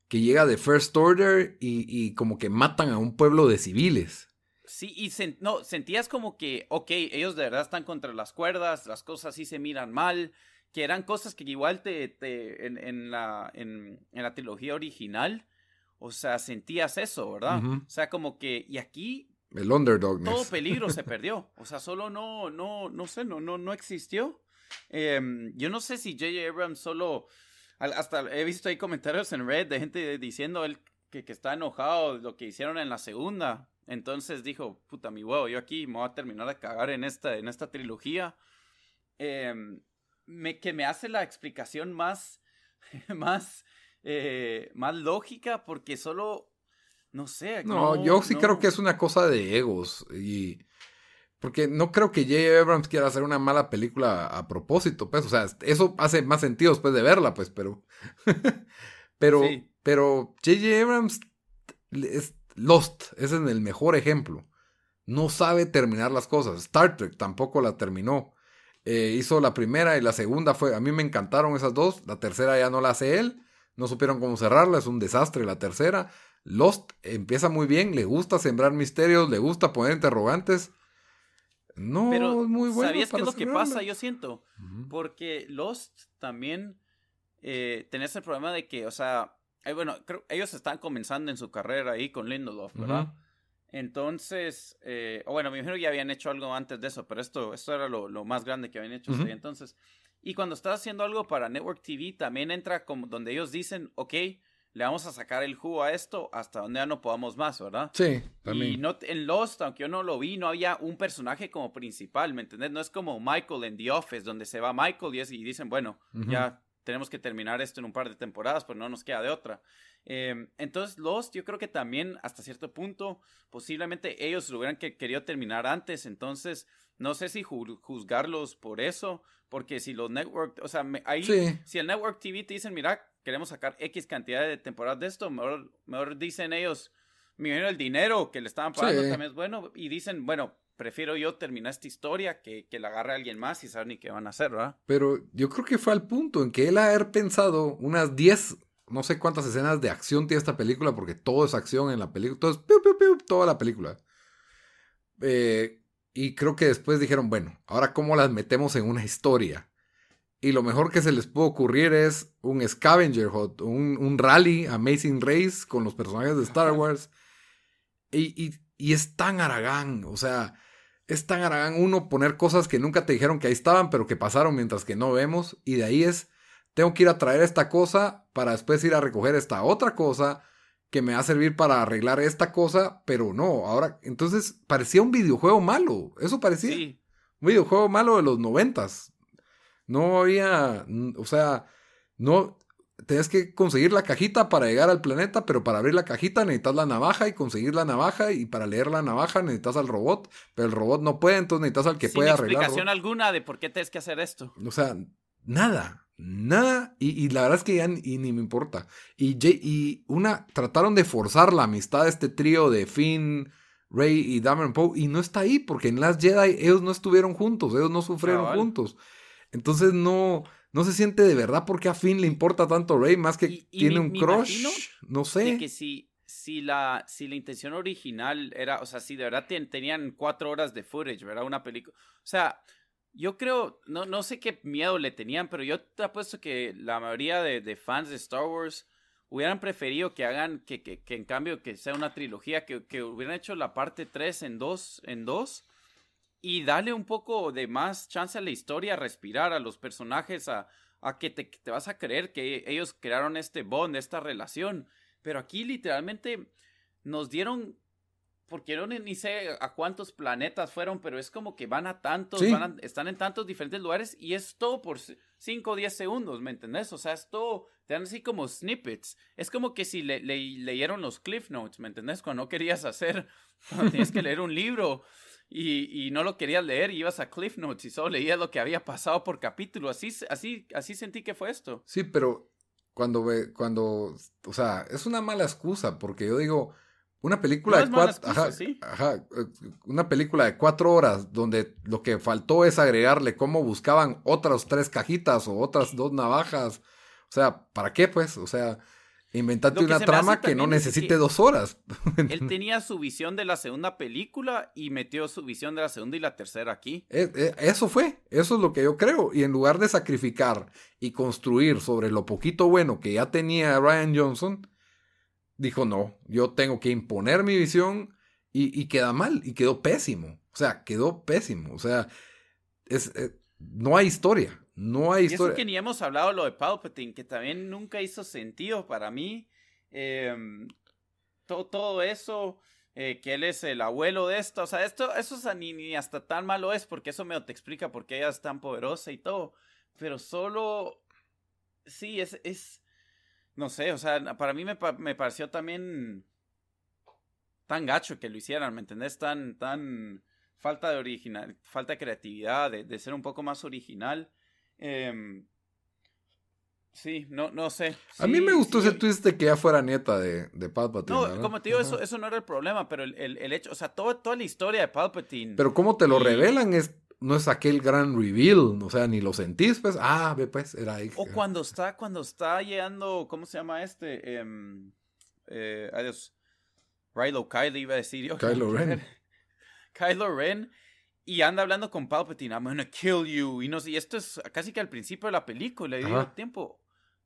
que llega de First Order y, como que matan a un pueblo de civiles. Sí, y no, sentías como que, ok, ellos de verdad están contra las cuerdas, las cosas sí se miran mal, que eran cosas que igual te, te en, la, en, la trilogía original, o sea, sentías eso, ¿verdad? O sea, como que, y aquí el underdog. Todo peligro se perdió. O sea, solo no, no, no sé, no, no, no existió. Em, yo no sé si J.J. Abrams solo. Hasta he visto ahí comentarios en Red de gente diciendo él que, está enojado de lo que hicieron en la segunda. Entonces dijo, puta mi huevo, yo aquí me voy a terminar de cagar en esta, en esta trilogía. Em, que me hace la explicación más, más, eh, más lógica porque solo no sé. No, yo sí creo que es una cosa de egos. Y. Porque no creo que J. Abrams quiera hacer una mala película a propósito, pues. O sea, eso hace más sentido después de verla, pues, pero. pero. Pero J.J. Abrams es Lost. Ese es el mejor ejemplo. No sabe terminar las cosas. Star Trek tampoco la terminó. Eh, hizo la primera y la segunda fue. A mí me encantaron esas dos. La tercera ya no la hace él. No supieron cómo cerrarla. Es un desastre la tercera. Lost empieza muy bien, le gusta sembrar misterios, le gusta poner interrogantes. No, es muy bueno. ¿Sabías qué es lo que pasa? Yo siento. Porque Lost también eh, tenés el problema de que, o sea, eh, bueno, ellos están comenzando en su carrera ahí con Lindelof, ¿verdad? Entonces, eh, o bueno, me imagino que ya habían hecho algo antes de eso, pero esto, esto era lo, más grande que habían hecho. Entonces, y cuando estás haciendo algo para Network TV, también entra como donde ellos dicen, ok, le vamos a sacar el jugo a esto hasta donde ya no podamos más, ¿verdad? Sí, también. Y no, en Lost, aunque yo no lo vi, no había un personaje como principal, ¿me entiendes? No es como Michael en The Office, donde se va Michael y, y dicen, bueno, ya tenemos que terminar esto en un par de temporadas, pero no nos queda de otra. Em, entonces, Lost, yo creo que también hasta cierto punto, posiblemente ellos lo hubieran querido terminar antes, entonces no sé si juzgarlos por eso, porque si los network, o sea, ahí, si el network TV te dicen, mira, queremos sacar X cantidad de temporadas de esto, mejor, mejor dicen ellos, mi el dinero que le estaban pagando también es bueno, y dicen, bueno, prefiero yo terminar esta historia que, que la agarre alguien más y saber ni qué van a hacer, ¿verdad? Pero yo creo que fue al punto en que él haber pensado unas 10, no sé cuántas escenas de acción tiene esta película, porque todo es acción en la película, todo es piu, piu, piu, toda la película. Eh, y creo que después dijeron, bueno, ahora cómo las metemos en una historia. Y lo mejor que se les puede ocurrir es un scavenger hunt, un, un rally, Amazing Race, con los personajes de Star Wars. Y, y, y es tan Aragán, o sea, es tan Aragán uno poner cosas que nunca te dijeron que ahí estaban, pero que pasaron mientras que no vemos. Y de ahí es, tengo que ir a traer esta cosa para después ir a recoger esta otra cosa que me va a servir para arreglar esta cosa, pero no, ahora, entonces parecía un videojuego malo, eso parecía. Sí. Un videojuego malo de los noventas. No había, o sea, no, tenías que conseguir la cajita para llegar al planeta, pero para abrir la cajita necesitas la navaja y conseguir la navaja y para leer la navaja necesitas al robot, pero el robot no puede, entonces necesitas al que Sin puede arreglar. explicación alguna de por qué tienes que hacer esto. O sea, nada, nada. Y, y la verdad es que ya ni, y ni me importa. Y, y una, trataron de forzar la amistad de este trío de Finn, Rey y Davenport y no está ahí porque en Last Jedi ellos no estuvieron juntos, ellos no sufrieron juntos. Entonces no, no se siente de verdad porque a Finn le importa tanto Rey más que Y- y tiene un crush. No sé. que si, si, la, si la intención original era, o sea, si de verdad ten- tenían cuatro horas de footage, ¿verdad? Una película. O sea, yo creo, no, no sé qué miedo le tenían, pero yo te apuesto que la mayoría de, de fans de Star Wars hubieran preferido que hagan, que, que, que en cambio que sea una trilogía, que, que hubieran hecho la parte 3 en dos, en dos y darle un poco de más chance a la historia, a respirar a los personajes, a, a que te, te vas a creer que ellos crearon este bond, esta relación. Pero aquí literalmente nos dieron, porque yo ni, ni sé a cuántos planetas fueron, pero es como que van a tantos, Sí. van a- están en tantos diferentes lugares y es todo por 5 o 10 segundos, ¿me entendés? O sea, es todo, te dan así como snippets. Es como que si le, le- leyeron los cliff notes, ¿me entendés? Cuando no querías hacer, cuando tienes que leer un libro y, y no lo querías leer y ibas a cliff notes y solo leías lo que había pasado por capítulo. Así, así, así sentí que fue esto. Sí, pero cuando ve, cuando, o sea, es una mala excusa porque yo digo, una película No de cuatro, excusa, ajá, sí. ajá, eh, una película de cuatro horas donde lo que faltó es agregarle cómo buscaban otras tres cajitas o otras dos navajas, o sea, ¿para qué pues? O sea, inventate una trama que no necesite que dos horas. Él tenía su visión de la segunda película y metió su visión de la segunda y la tercera aquí. Eh, eh, Eso fue, eso es lo que yo creo. Y en lugar de sacrificar y construir sobre lo poquito bueno que ya tenía Ryan Johnson, dijo no, yo tengo que imponer mi visión y, y queda mal, y quedó pésimo. O sea, quedó pésimo. O sea, es, eh, no hay historia, no hay Y eso historia. que ni hemos hablado lo de Palpatine, que también nunca hizo sentido para mí. Eh, todo, todo eso, eh, que él es el abuelo de esto, o sea, esto, eso es ni, ni hasta tan malo es, porque eso me te explica por qué ella es tan poderosa y todo. Pero solo, sí, es, es, no sé, o sea, para mí me, me pareció también tan gacho que lo hicieran, ¿me entendés? Tan, tan falta de original, falta de creatividad, de, de ser un poco más original. Em, sí, no, no sé. A mí me gustó sí, ese twist de que ya fuera nieta de, de Palpatine. No, como te digo, eso, Ajá. eso no era el problema, pero el, el- el hecho, o sea, todo, toda la historia de Palpatine. Pero cómo te lo Y- revelan es no es aquel gran reveal, o sea, ni lo sentís, pues, ah, ve pues, era ahí. O cuando está, cuando está llegando, ¿cómo se llama este? Em, eh, adiós. Rilo Kylo iba a decir yo. Kylo Ren. Kylo Ren. Y anda hablando con Palpatine, I'm gonna kill you. Y no sé, y esto es casi que al principio de la película. Y digo, Ajá. tiempo,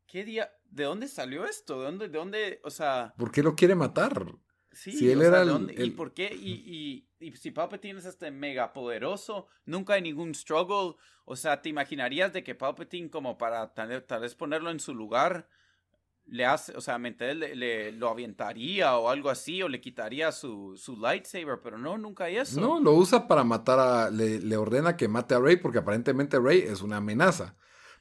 ¿qué día? ¿De dónde salió esto? ¿De dónde, de dónde, o sea, ¿Por qué lo quiere matar? sí, Si él o sea, era ¿de el- ¿Y por qué? Y, y, y si Palpatine es este mega poderoso, nunca hay ningún struggle. O sea, ¿te imaginarías de que Palpatine, como para tal, tal vez ponerlo en su lugar, le hace, o sea, ¿me? Le, le- lo aventaría o algo así, o le quitaría su, su lightsaber, pero no, nunca hay eso. No, lo usa para matar a. Le, le ordena que mate a Rey porque aparentemente Rey es una amenaza.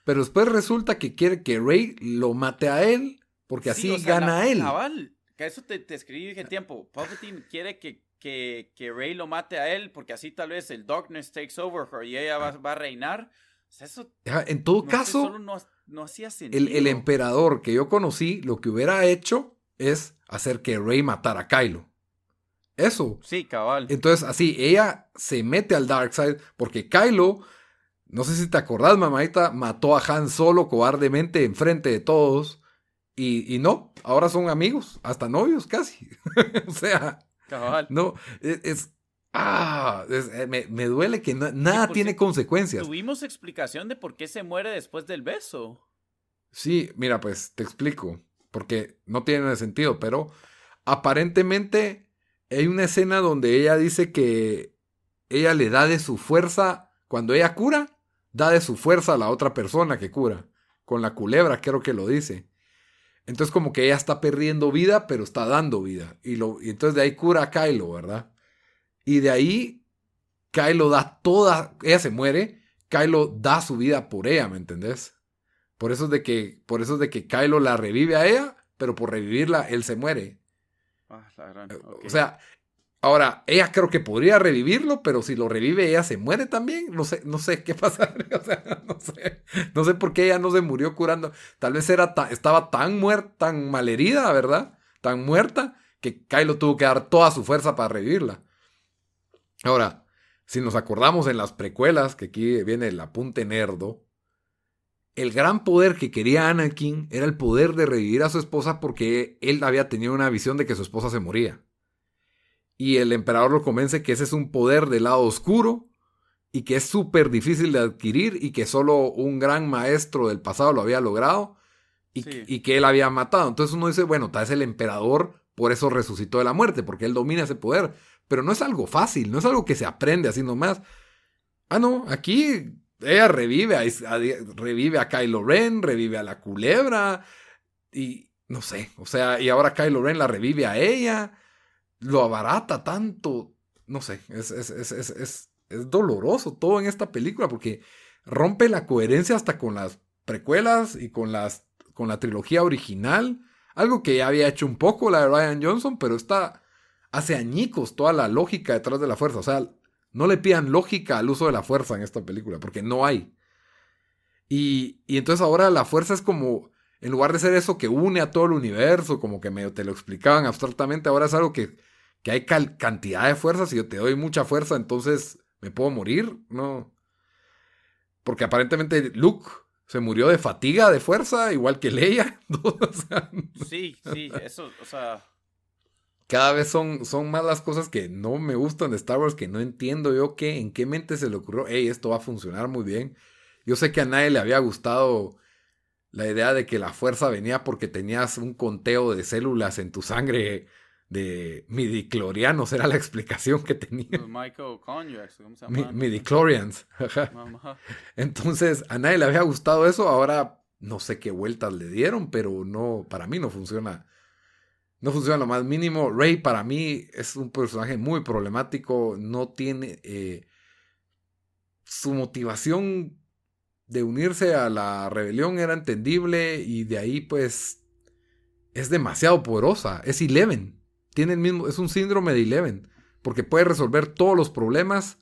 Pero después resulta que quiere que Rey lo mate a él porque Sí, así o sea, gana la- él. Que eso te, te escribí dije tiempo. Palpatine quiere que, que, que Rey lo mate a él porque así tal vez el Darkness takes over her y ella va, va a reinar. O sea, eso Ajá, En todo no caso, solo no, no hacía sentido. el, el emperador que yo conocí lo que hubiera hecho es hacer que Rey matara a Kylo. Eso. Sí, cabal. Entonces, así, ella se mete al Dark Side porque Kylo, no sé si te acordás, mamadita, mató a Han Solo cobardemente enfrente de todos. Y, y no, ahora son amigos, hasta novios casi. o sea, Cabal. no, es, es- Ah, eh, me, duele que nada tiene consecuencias. Tuvimos explicación de por qué se muere después del beso. Sí, mira, pues te explico, porque no tiene sentido, pero aparentemente hay una escena donde ella dice que ella le da de su fuerza, cuando ella cura, da de su fuerza a la otra persona que cura. Con la culebra, creo que lo dice. Entonces como que ella está perdiendo vida, pero está dando vida. Y, lo, y entonces de ahí cura a Kylo, ¿verdad? Y de ahí, Kylo da toda, ella se muere, Kylo da su vida por ella, ¿me entendés? Por eso es de que, por eso es de que Kylo la revive a ella, pero por revivirla, él se muere. Ah, eh, o sea, ahora, ella creo que podría revivirlo, pero si lo revive, ella se muere también. No sé, no sé qué pasa. O sea, no sé. No sé por qué ella no se murió curando. Tal vez era estaba tan muerta, tan malherida, ¿verdad? Tan muerta, que Kylo tuvo que dar toda su fuerza para revivirla. Ahora, si nos acordamos en las precuelas, que aquí viene el apunte nerdo, el gran poder que quería Anakin era el poder de revivir a su esposa porque él había tenido una visión de que su esposa se moría. Y el emperador lo convence que ese es un poder del lado oscuro y que es súper difícil de adquirir y que solo un gran maestro del pasado lo había logrado y, y, que él había matado. Entonces uno dice, bueno, tal vez el emperador por eso resucitó de la muerte, porque él domina ese poder. Pero no es algo fácil, no es algo que se aprende así nomás. Ah, no, aquí ella revive a, revive a Kylo Ren, revive a la culebra. Y no sé, o sea, y ahora Kylo Ren la revive a ella. Lo abarata tanto. No sé, es, es, es, es, doloroso todo en esta película porque rompe la coherencia hasta con las precuelas y con, las, con la trilogía original. Algo que ya había hecho un poco la de Ryan Johnson, pero está hace añicos toda la lógica detrás de la fuerza. O sea, no le pidan lógica al uso de la fuerza en esta película, porque no hay. Y, y entonces ahora la fuerza es como, en lugar de ser eso que une a todo el universo, como que medio te lo explicaban abstractamente, ahora es algo que, que hay cantidad de fuerzas y yo te doy mucha fuerza, entonces me puedo morir, ¿no? Porque aparentemente Luke se murió de fatiga de fuerza, igual que Leia. sí, sí, eso, o sea, cada vez son, son más las cosas que no me gustan de Star Wars, que no entiendo yo qué, en qué mente se le ocurrió, hey, esto va a funcionar muy bien. Yo sé que a nadie le había gustado la idea de que la fuerza venía porque tenías un conteo de células en tu sangre de midiclorianos, era la explicación que tenía. midiclorians. Entonces, a nadie le había gustado eso, ahora no sé qué vueltas le dieron, pero no, para mí no funciona no funciona lo más mínimo. Rey para mí es un personaje muy problemático. No tiene... Eh, su motivación de unirse a la rebelión era entendible y de ahí pues es demasiado poderosa. Es Eleven. Tiene el mismo, es un síndrome de Eleven. Porque puede resolver todos los problemas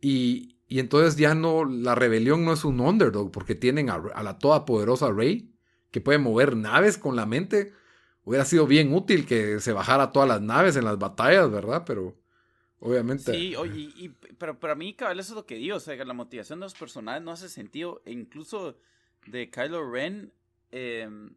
y, y entonces ya no, la rebelión no es un underdog porque tienen a, a la todopoderosa Rey que puede mover naves con la mente hubiera sido bien útil que se bajara todas las naves en las batallas, ¿verdad? Pero obviamente. Sí, oye, y, pero para mí, cabal, eso es lo que digo. O sea, la motivación de los personajes no hace sentido. E incluso de Kylo Ren, em,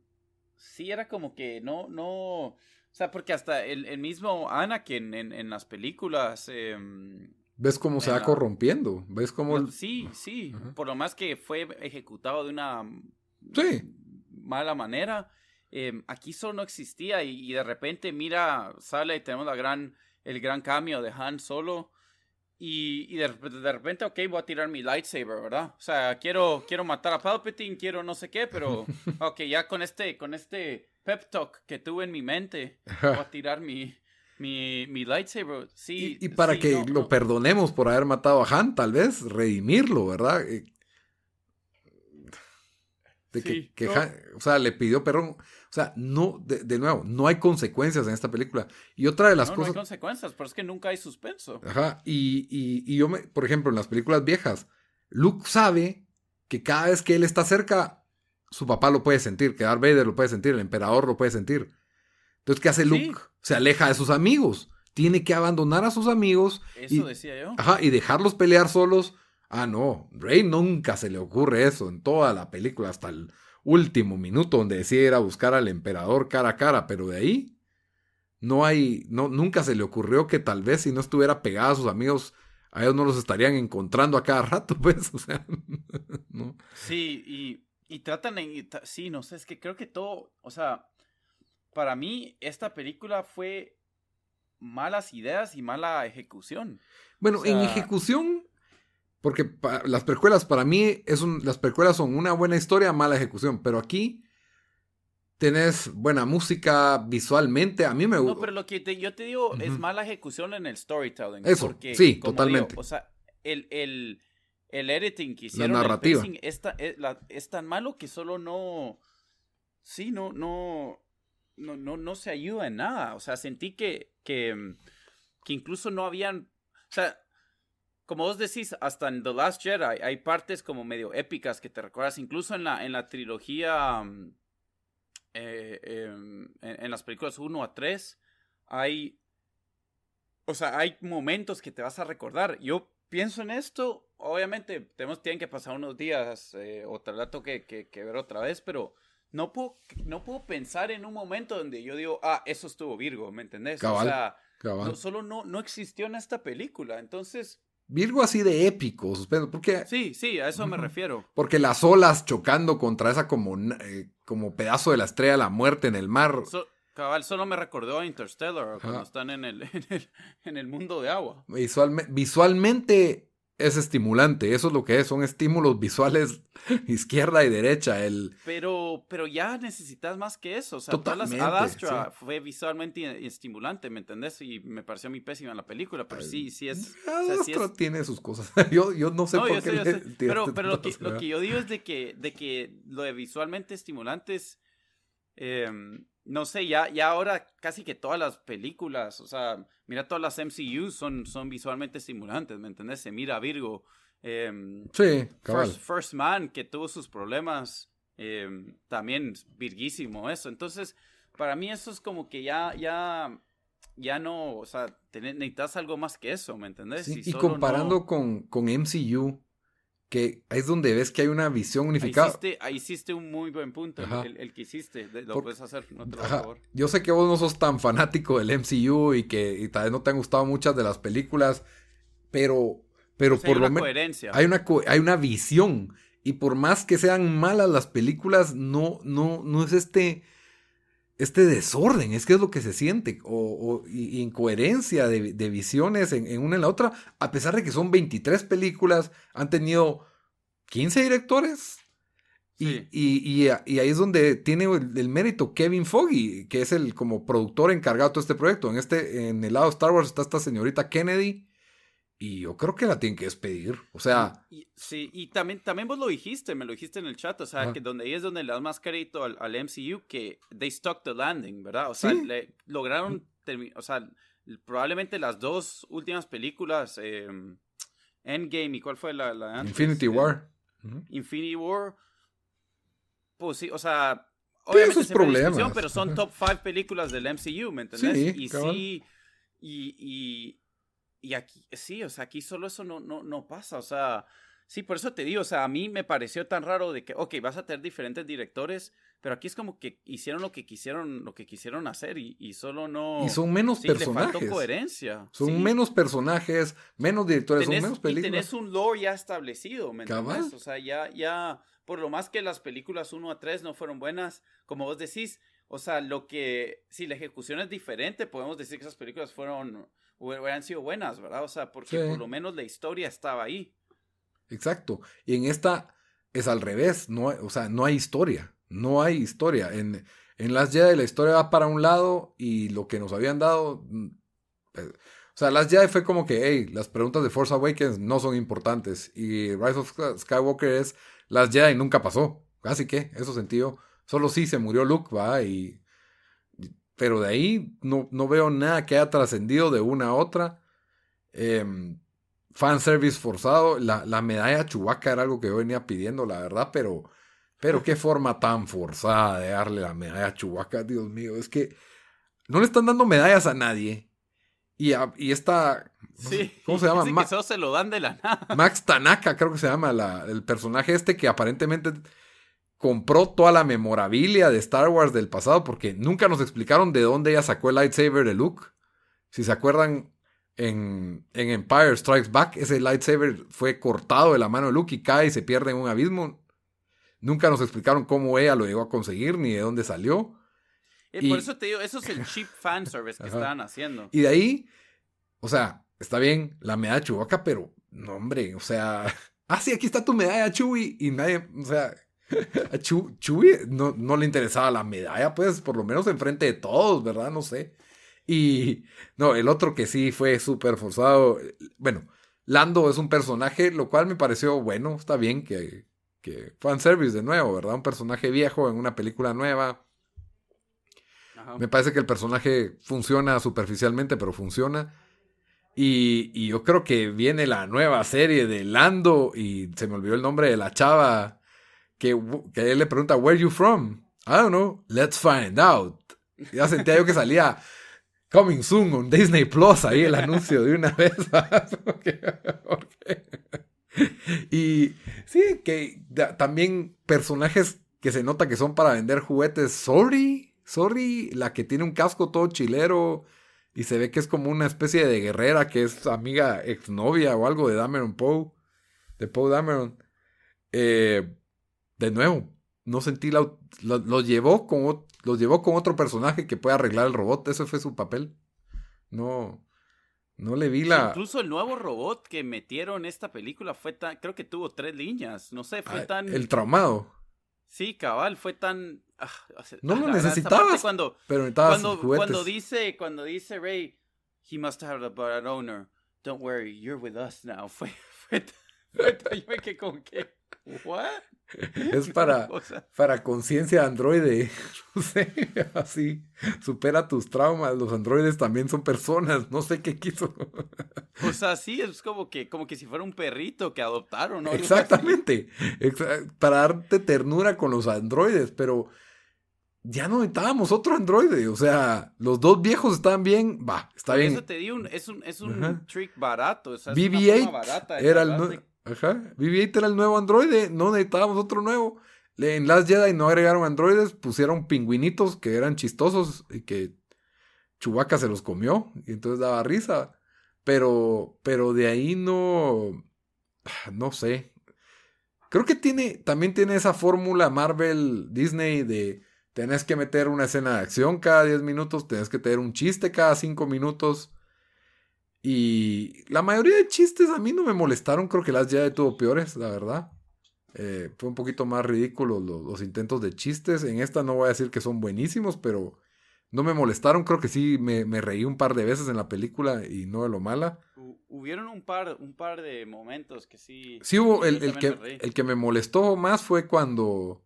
sí era como que no, no. O sea, porque hasta el, mismo Anakin en, en las películas. Em, ¿Ves cómo se va corrompiendo? ¿Ves cómo.? Sí, sí. Por lo más que fue ejecutado de una. Sí. Mala manera. Em, aquí eso no existía y, de repente mira, sale y tenemos la gran, el gran cambio de Han Solo y, de, repente, ok, voy a tirar mi lightsaber, ¿verdad? O sea, quiero, quiero matar a Palpatine, quiero no sé qué, pero ok, ya con este, con este pep talk que tuve en mi mente, voy a tirar mi, mi, mi lightsaber. Sí, y, para que lo perdonemos por haber matado a Han, tal vez, redimirlo, ¿verdad? Eh, de que, o sea, le pidió perdón. O sea, no, de, nuevo, no hay consecuencias en esta película. Y otra de las cosas. No hay consecuencias, pero es que nunca hay suspenso. Ajá. Y, y, yo, me, por ejemplo, en las películas viejas, Luke sabe que cada vez que él está cerca, su papá lo puede sentir, que Darth Vader lo puede sentir, el emperador lo puede sentir. Entonces, ¿qué hace Luke? Se aleja de sus amigos. Tiene que abandonar a sus amigos. Eso y, decía yo. Ajá, y dejarlos pelear solos. Ah, no. Rey nunca se le ocurre eso en toda la película, hasta el último minuto donde decide ir a buscar al emperador cara a cara, pero de ahí no hay, no, nunca se le ocurrió que tal vez si no estuviera pegada a sus amigos, a ellos no los estarían encontrando a cada rato, pues, o sea, ¿no? Sí, y, y tratan en, sí, no sé, es que creo que todo, o sea, para mí esta película fue malas ideas y mala ejecución. Bueno, en ejecución, porque las precuelas para mí es un, las precuelas son una buena historia, mala ejecución, pero aquí tenés buena música visualmente. A mí me gusta. No, pero lo que yo te digo es mala ejecución en el storytelling. Eso, sí, totalmente. o sea, el, el, el, editing que hicieron, la narrativa. es, es, tan malo que solo no. Sí, no, no, no, no, no se ayuda en nada. O sea, sentí que, que, que incluso no habían. O sea, como vos decís, hasta en The Last Jedi hay partes como medio épicas que te recuerdas, incluso en la, en la trilogía. Mm, eh, em, en, las películas 1 a 3 hay, o sea, hay momentos que te vas a recordar. Yo pienso en esto, obviamente tenemos, tienen que pasar unos días eh, o tal que, que, que, ver otra vez, pero no puedo, no puedo pensar en un momento donde yo digo, ah, eso estuvo Virgo, ¿me entendés? o sea, solo no, no existió en esta película, entonces Virgo así de épico, porque... Sí, sí, a eso me refiero. Porque las olas chocando contra esa como, eh, como pedazo de la estrella de la muerte en el mar. cabal, solo me recordó a Interstellar, cuando están en el, en el, mundo de agua. visualmente es estimulante, eso es lo que es, son estímulos visuales izquierda y derecha. El... Pero, pero ya necesitas más que eso. O sea, Totalmente, Astra fue visualmente estimulante, ¿me entendés? Y me pareció muy pésima la película, pero sí, sí es. Astra tiene sus cosas. yo, yo no sé por qué. pero, pero lo, que, lo que yo digo es de que, de que lo de visualmente estimulante es. Em, no sé, ya, ya ahora casi que todas las películas, o sea, mira, todas las MCU son, son visualmente estimulantes, ¿me entendés? Se mira Virgo. Em, sí, First, First, Man, que tuvo sus problemas, em, también virguísimo eso. Entonces, para mí eso es como que ya, ya, ya no, o sea, necesitas algo más que eso, ¿me entendés? y, comparando con, con MCU, que es donde ves que hay una visión unificada. Ahí hiciste, un muy buen punto, el, que hiciste, lo puedes hacer, no te favor. Yo sé que vos no sos tan fanático del MCU y que tal vez no te han gustado muchas de las películas, pero, pero por lo menos hay una, hay una visión y por más que sean malas las películas, no, no, no es este este desorden, es que es lo que se siente, o, incoherencia de, visiones en, una en la otra, a pesar de que son 23 películas, han tenido 15 directores. Y, ahí es donde tiene el, mérito Kevin Foggy, que es el como productor encargado de todo este proyecto. En, este, en el lado de Star Wars está esta señorita Kennedy, y yo creo que la tienen que despedir. O sea. sí, y también, también vos lo dijiste, me lo dijiste en el chat. O sea, que donde ahí es donde le das más crédito al, MCU que they stuck the landing, ¿verdad? O sea, le, lograron. O sea, probablemente las dos últimas películas, em, Endgame y cuál fue la. la Infinity War. Infinity War. Pues sí, o sea. Obviamente se problemas. pero son top 5 películas del MCU, ¿me entendés? y sí. y, y aquí, sí, o sea, aquí solo eso no, no, no pasa, o sea, sí, por eso te digo, o sea, a mí me pareció tan raro de que, ok, vas a tener diferentes directores, pero aquí es como que hicieron lo que quisieron, lo que quisieron hacer y, y solo no... Y son menos personajes. Le coherencia. Son menos personajes, menos directores, son menos películas. Y tenés un lore ya establecido, ¿me entiendes? O sea, ya, ya, por lo más que las películas 1 a 3 no fueron buenas, como vos decís, o sea, lo que, si la ejecución es diferente, podemos decir que esas películas fueron hubieran sido buenas, ¿verdad? O sea, porque por lo menos la historia estaba ahí. Exacto. Y en esta es al revés, no, o sea, no hay historia, no hay historia. En, en Las Jedi la historia va para un lado y lo que nos habían dado... Mm, eh, o sea, Las Jedi fue como que, hey, las preguntas de Force Awakens no son importantes. Y Rise of Skywalker es, Las Jedi nunca pasó. Así que, eso sentido. Solo sí se murió Luke, va, y pero de ahí no, no veo nada que haya trascendido de una a otra. Eh, fanservice forzado. La, la medalla Chubaca era algo que yo venía pidiendo, la verdad, pero, pero qué forma tan forzada de darle la medalla Chubaca, Dios mío. Es que no le están dando medallas a nadie. Y, y esta. ¿Cómo se llama? Que se lo dan de la nada. Max Tanaka, creo que se llama el personaje este que aparentemente compró toda la memorabilia de Star Wars del pasado porque nunca nos explicaron de dónde ella sacó el lightsaber de Luke. Si se acuerdan, en, en Empire Strikes Back, ese lightsaber fue cortado de la mano de Luke y cae y se pierde en un abismo. Nunca nos explicaron cómo ella lo llegó a conseguir ni de dónde salió. Eh, por eso te digo, eso es el cheap fanservice que estaban haciendo. Y de ahí, o sea, está bien la medalla de Chewbacca, pero no, hombre, o sea, ah, sí, aquí está tu medalla, Chewie, y nadie, o sea, a Chewie no, no le interesaba la medalla, pues, por lo menos enfrente de todos, ¿verdad? No sé. Y no, el otro que sí fue súper forzado, bueno, Lando es un personaje, lo cual me pareció bueno, está bien que, que fanservice de nuevo, ¿verdad? Un personaje viejo en una película nueva. Me parece que el personaje funciona superficialmente, pero funciona. Y, yo creo que viene la nueva serie de Lando y se me olvidó el nombre de la chava que, que él le pregunta, Where you from? I don't know, let's find out. Ya sentía yo que salía Coming soon on Disney Plus, ahí el anuncio de una vez. y sí, que también personajes que se nota que son para vender juguetes. Sorry, sorry, la que tiene un casco todo chilero y se ve que es como una especie de guerrera que es amiga, exnovia o algo de Dameron Poe, de Poe Dameron. Eh, de nuevo, no sentí la. Lo, llevó con, los llevó con otro personaje que puede arreglar el robot. Ese fue su papel. No. No le vi la. incluso el nuevo robot que metieron en esta película fue tan. Creo que tuvo tres líneas. No sé, fue ah, tan. El traumado. Sí, cabal, fue tan. Ah, no lo necesitabas. Cuando, pero cuando, cuando dice, cuando dice Ray, he must have a owner. Don't worry, you're with us now. Fue, fue, fue, yo me quedé con que. ¿What? Es para, para conciencia androide. No sé, así. Supera tus traumas. Los androides también son personas. No sé qué quiso. O sea, sí, es como que, como que si fuera un perrito que adoptaron. ¿no? Exactamente. para darte ternura con los androides, pero ya no necesitábamos otro androide. O sea, los dos viejos están bien. Va, está bien. Eso te di un, es un, es un trick barato. O sea, BB-8 era el. Ajá. BB-8 era el nuevo androide. No necesitábamos otro nuevo. En Last Jedi no agregaron androides. Pusieron pingüinitos que eran chistosos y que Chubaca se los comió. Y entonces daba risa. Pero, pero de ahí no. No sé. Creo que tiene. También tiene esa fórmula Marvel Disney de. Tenés que meter una escena de acción cada 10 minutos. Tenés que tener un chiste cada 5 minutos. Y la mayoría de chistes a mí no me molestaron, creo que las ya tuvo peores, la verdad. Eh, fue un poquito más ridículo los, intentos de chistes. En esta no voy a decir que son buenísimos, pero no me molestaron. Creo que sí me, reí un par de veces en la película y no de lo mala. Hubieron un par, un par de momentos que sí. Sí hubo, el, que, el que me molestó más fue cuando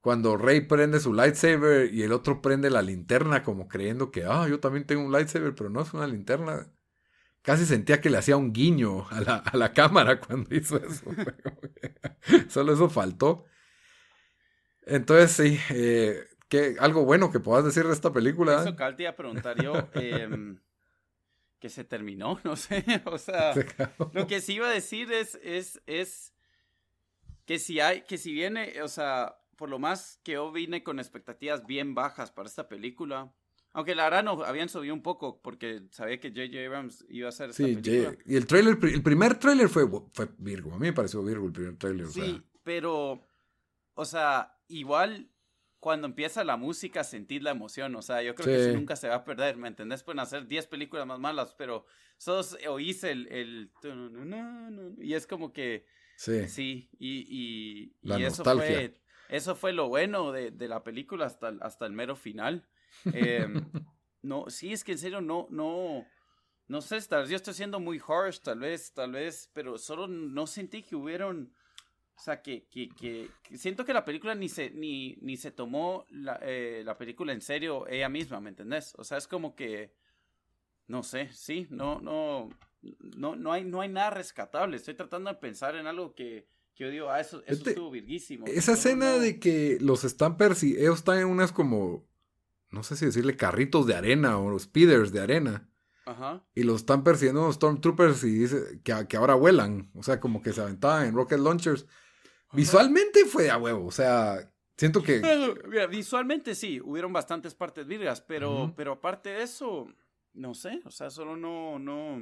cuando Rey prende su lightsaber y el otro prende la linterna como creyendo que, ah, yo también tengo un lightsaber, pero no es una linterna. Casi sentía que le hacía un guiño a la, a la cámara cuando hizo eso. Solo eso faltó. Entonces, sí, eh, algo bueno que puedas decir de esta película. Eso que te iba a preguntar yo. Em, que se terminó, no sé. O sea, lo que sí iba a decir es, es, es que si hay, que si viene, o sea, por lo más que yo vine con expectativas bien bajas para esta película, aunque la verdad no habían subido un poco porque sabía que J.J. Abrams iba a hacer esta sí, película. y el trailer, el primer trailer fue, fue Virgo. A mí me pareció Virgo el primer trailer. Sí, pero, o sea, igual cuando empieza la música sentís la emoción. O sea, yo creo que eso nunca se va a perder, ¿me entendés? Pueden hacer 10 películas más malas, pero solo oís el, el... Y es como que... Sí. Sí, y, y, y eso fue... Eso fue lo bueno de, de la película hasta, hasta el mero final. Em, no, sí, es que en serio no, no, no sé, tal vez yo estoy siendo muy harsh, tal vez, tal vez, pero solo no sentí que hubieron, o sea, que, que, que, siento que la película ni se, ni, ni se tomó la, eh, la película en serio ella misma, ¿me entendés? O sea, es como que, no sé, sí, no, no, no, no hay, no hay nada rescatable, estoy tratando de pensar en algo que, que yo digo, ah, eso, eso este, estuvo virguísimo. Esa escena de que los están persiguiendo, ellos están en unas como no sé si decirle carritos de arena o speeders de arena. Ajá. Y los están persiguiendo los Stormtroopers y dice que, que ahora vuelan. O sea, como que se aventaban en rocket launchers. Visualmente fue a huevo, o sea, siento que... Mira, visualmente sí, hubieron bastantes partes virgas, pero, pero aparte de eso, no sé, o sea, solo no, no,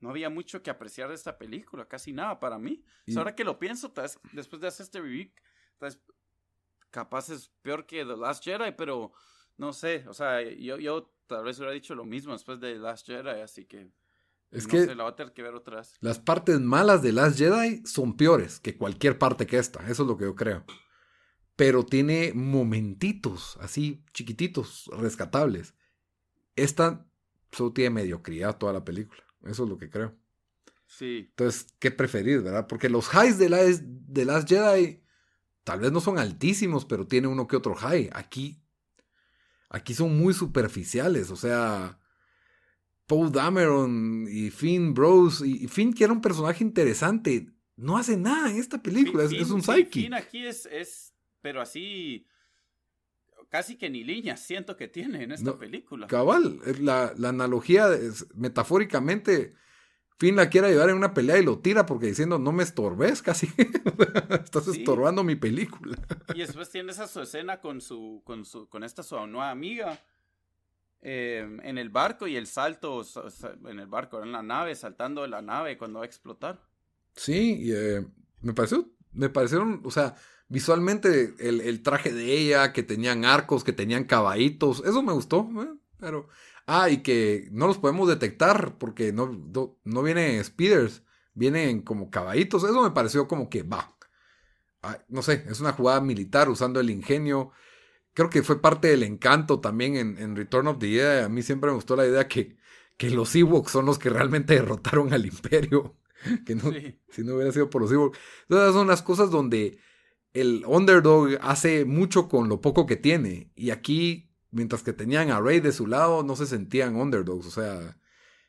no había mucho que apreciar de esta película, casi nada para mí. ahora que lo pienso, después de hacer este review, capaz es peor que The Last Jedi, pero no sé, o sea, yo, yo tal vez hubiera dicho lo mismo después de The Last Jedi, así que... Es que la voy a tener que ver otra vez. Las partes malas de Last Jedi son peores que cualquier parte que esta. Eso es lo que yo creo. Pero tiene momentitos así chiquititos, rescatables. Esta solo tiene mediocridad toda la película. Eso es lo que creo. Sí. Entonces, ¿qué preferís, verdad? Porque los highs de, la, de Last Jedi tal vez no son altísimos, pero tiene uno que otro high. Aquí, aquí son muy superficiales. O sea, Paul Dameron y Finn Bros. Y, Finn, que era un personaje interesante, no hace nada en esta película. es, un psyche. Finn aquí es, es, pero así, casi que ni líneas siento que tiene en esta película. Cabal, la, la analogía, es, metafóricamente, Finn la quiere ayudar en una pelea y lo tira porque diciendo, no me estorbes casi. Estás estorbando mi película. y después tiene esa su escena con su, con su, con esta su nueva amiga Em, en el barco y el salto en el barco, en la nave, saltando de la nave cuando va a explotar. Sí, eh, me pareció, me parecieron, o sea, visualmente el, traje de ella, que tenían arcos, que tenían caballitos, eso me gustó, eh, pero... Ah, y que no los podemos detectar porque no, no, no vienen speeders, vienen como caballitos, eso me pareció como que va. Ah, no sé, es una jugada militar usando el ingenio creo que fue parte del encanto también en, Return of the Jedi. A mí siempre me gustó la idea que, que los Ewoks son los que realmente derrotaron al Imperio. que no, si no hubiera sido por los Ewoks. Entonces son las cosas donde el underdog hace mucho con lo poco que tiene. Y aquí, mientras que tenían a Rey de su lado, no se sentían underdogs. O sea,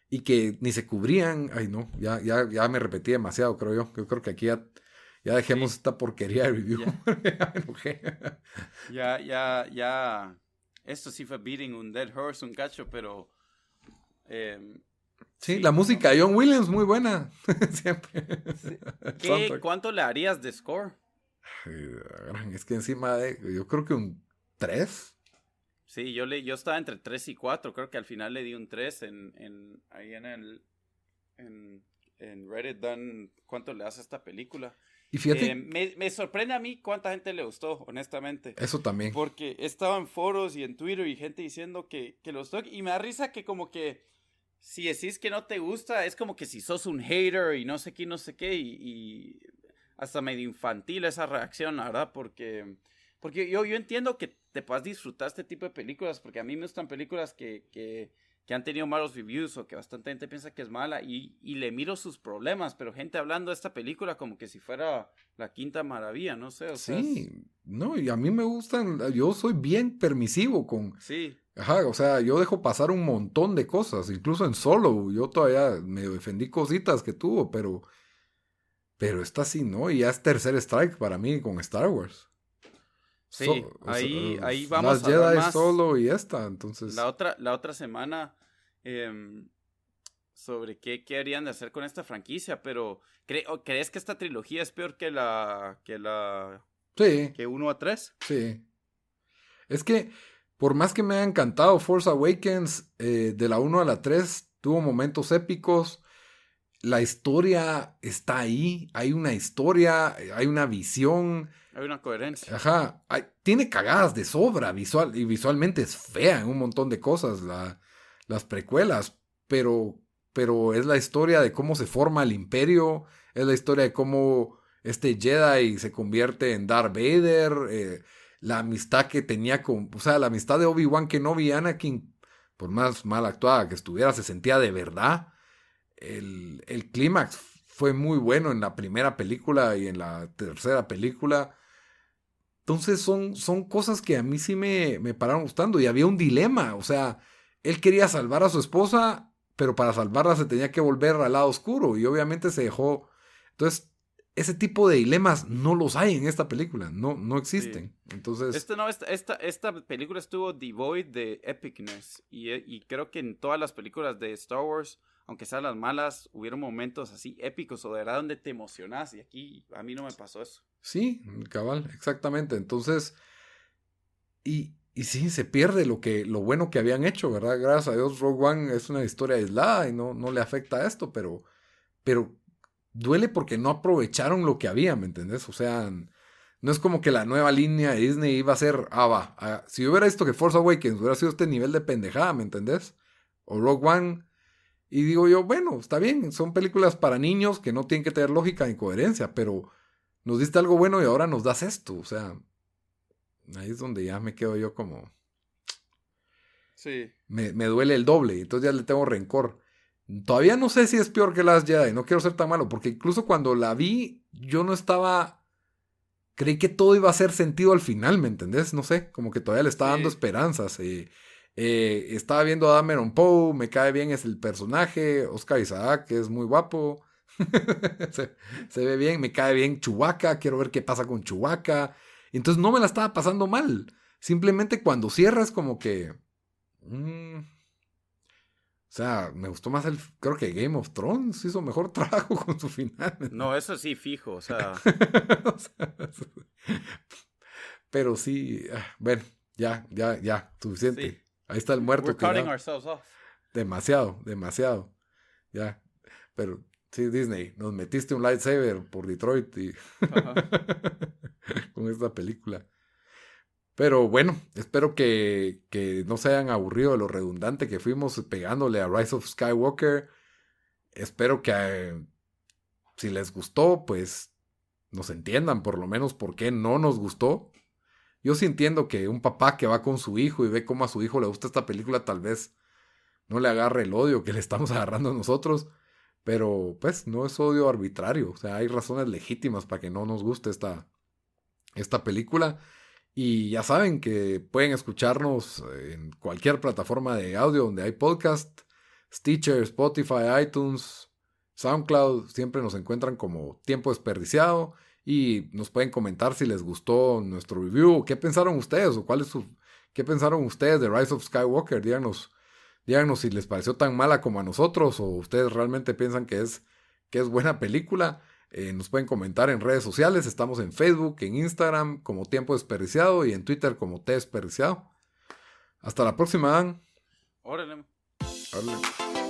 y que ni se cubrían. Ay, no, ya, ya, ya me repetí demasiado, creo yo. Yo creo que aquí ya ya dejemos esta porquería de review. Ya. ya, ya, Esto sí fue beating un dead horse, un cacho, pero. Em, sí, la música de John Williams, muy buena. Siempre. ¿Cuánto le harías de score? Es que encima de. Yo creo que un 3. Sí, yo, le, yo estaba entre 3 y 4. Creo que al final le di un 3 en, en, ahí en el. En, en Reddit dan cuánto le hace a esta película. Y fíjate. Eh, me, sorprende a mí cuánta gente le gustó, honestamente. Eso también. Porque estaba en foros y en Twitter y gente diciendo que, que lo gustó. Y me da risa que, como que. Si decís que no te gusta, es como que si sos un hater y no sé qué, no sé qué. Y, hasta medio infantil esa reacción, la verdad. Porque. Porque yo, yo entiendo que te puedas disfrutar este tipo de películas. Porque a mí me gustan películas que, que que han tenido malos reviews o que bastante gente piensa que es mala y, y, le miro sus problemas, pero gente hablando de esta película como que si fuera la quinta maravilla, no sé. O sí, no, y a mí me gustan, yo soy bien permisivo con... Sí. Ajá, o sea, yo dejo pasar un montón de cosas, incluso en solo, yo todavía me defendí cositas que tuvo, pero... Pero esta sí, ¿no? Y ya es tercer strike para mí con Star Wars. Sí, ahí, ahí vamos a Jedi más. solo y esta, entonces. La otra, la otra semana em, sobre qué, qué harían de hacer con esta franquicia, pero ¿crees que esta trilogía es peor que la que la sí. que 1 a 3? Sí. Es que por más que me haya encantado Force Awakens eh, de la 1 a la 3 tuvo momentos épicos. La historia está ahí, hay una historia, hay una visión, hay una coherencia. Ajá. tiene cagadas de sobra visual y visualmente es fea en un montón de cosas la, las precuelas, pero, pero es la historia de cómo se forma el imperio, es la historia de cómo este Jedi se convierte en Darth Vader, eh, la amistad que tenía con, o sea, la amistad de Obi-Wan que no vi Anakin, por más mal actuada que estuviera, se sentía de verdad. El, el clímax fue muy bueno en la primera película y en la tercera película. Entonces son, son cosas que a mí sí me, me pararon gustando y había un dilema, o sea, él quería salvar a su esposa, pero para salvarla se tenía que volver al lado oscuro y obviamente se dejó. Entonces, ese tipo de dilemas no los hay en esta película, no, no existen. Entonces... Esta, no, esta, esta, esta, película estuvo devoid de epicness y, y, creo que en todas las películas de Star Wars aunque sean las malas, hubieron momentos así épicos o de verdad donde te emocionas y aquí a mí no me pasó eso. Sí, cabal, exactamente. Entonces, y, y sí, se pierde lo, que, lo bueno que habían hecho, ¿verdad? Gracias a Dios, Rogue One es una historia aislada y no, no le afecta a esto, pero, pero duele porque no aprovecharon lo que había, ¿me entendés? O sea, no es como que la nueva línea de Disney iba a ser, ah, va, ah, si hubiera visto que Force Awakens hubiera sido este nivel de pendejada, ¿me entendés? O Rogue One. Y digo yo, bueno, está bien, son películas para niños que no tienen que tener lógica ni coherencia, pero nos diste algo bueno y ahora nos das esto. O sea, ahí es donde ya me quedo yo como... Sí. Me, me duele el doble, entonces ya le tengo rencor. Todavía no sé si es peor que Last Jedi, no quiero ser tan malo, porque incluso cuando la vi, yo no estaba. Creí que todo iba a hacer sentido al final, ¿me entendés? No sé, como que todavía le estaba dando esperanzas. Eh, eh, estaba viendo a Dameron Poe, me cae bien es el personaje, Oscar Isaac, que es muy guapo. se, se, ve bien, me cae bien Chubaca, quiero ver qué pasa con Chubaca. Entonces no me la estaba pasando mal. Simplemente cuando cierras como que... Mmm, o sea, me gustó más el. Creo que Game of Thrones hizo mejor trabajo con su final. No, eso sí, fijo. O sea. pero sí. Ah, bueno, ya, ya, ya. Suficiente. Ahí está el muerto. We're cutting ourselves off. Demasiado, demasiado. Ya. Pero sí, Disney, nos metiste un lightsaber por Detroit y. con esta película. Pero bueno, espero que, que, no se hayan aburrido de lo redundante que fuimos pegándole a Rise of Skywalker. Espero que eh, si les gustó, pues nos entiendan por lo menos por qué no nos gustó. Yo sí entiendo que un papá que va con su hijo y ve cómo a su hijo le gusta esta película, tal vez no le agarre el odio que le estamos agarrando nosotros. Pero pues no es odio arbitrario. O sea, hay razones legítimas para que no nos guste esta, esta película. Y ya saben que pueden escucharnos en cualquier plataforma de audio donde hay podcast, Stitcher, Spotify, iTunes, SoundCloud, siempre nos encuentran como tiempo desperdiciado y nos pueden comentar si les gustó nuestro review, qué pensaron ustedes o cuál es su, qué pensaron ustedes de Rise of Skywalker, díganos, díganos si les pareció tan mala como a nosotros o ustedes realmente piensan que es, que es buena película. Eh, nos pueden comentar en redes sociales. Estamos en Facebook, en Instagram como Tiempo Desperdiciado y en Twitter como T Desperdiciado. Hasta la próxima, Dan. Órale. Órale.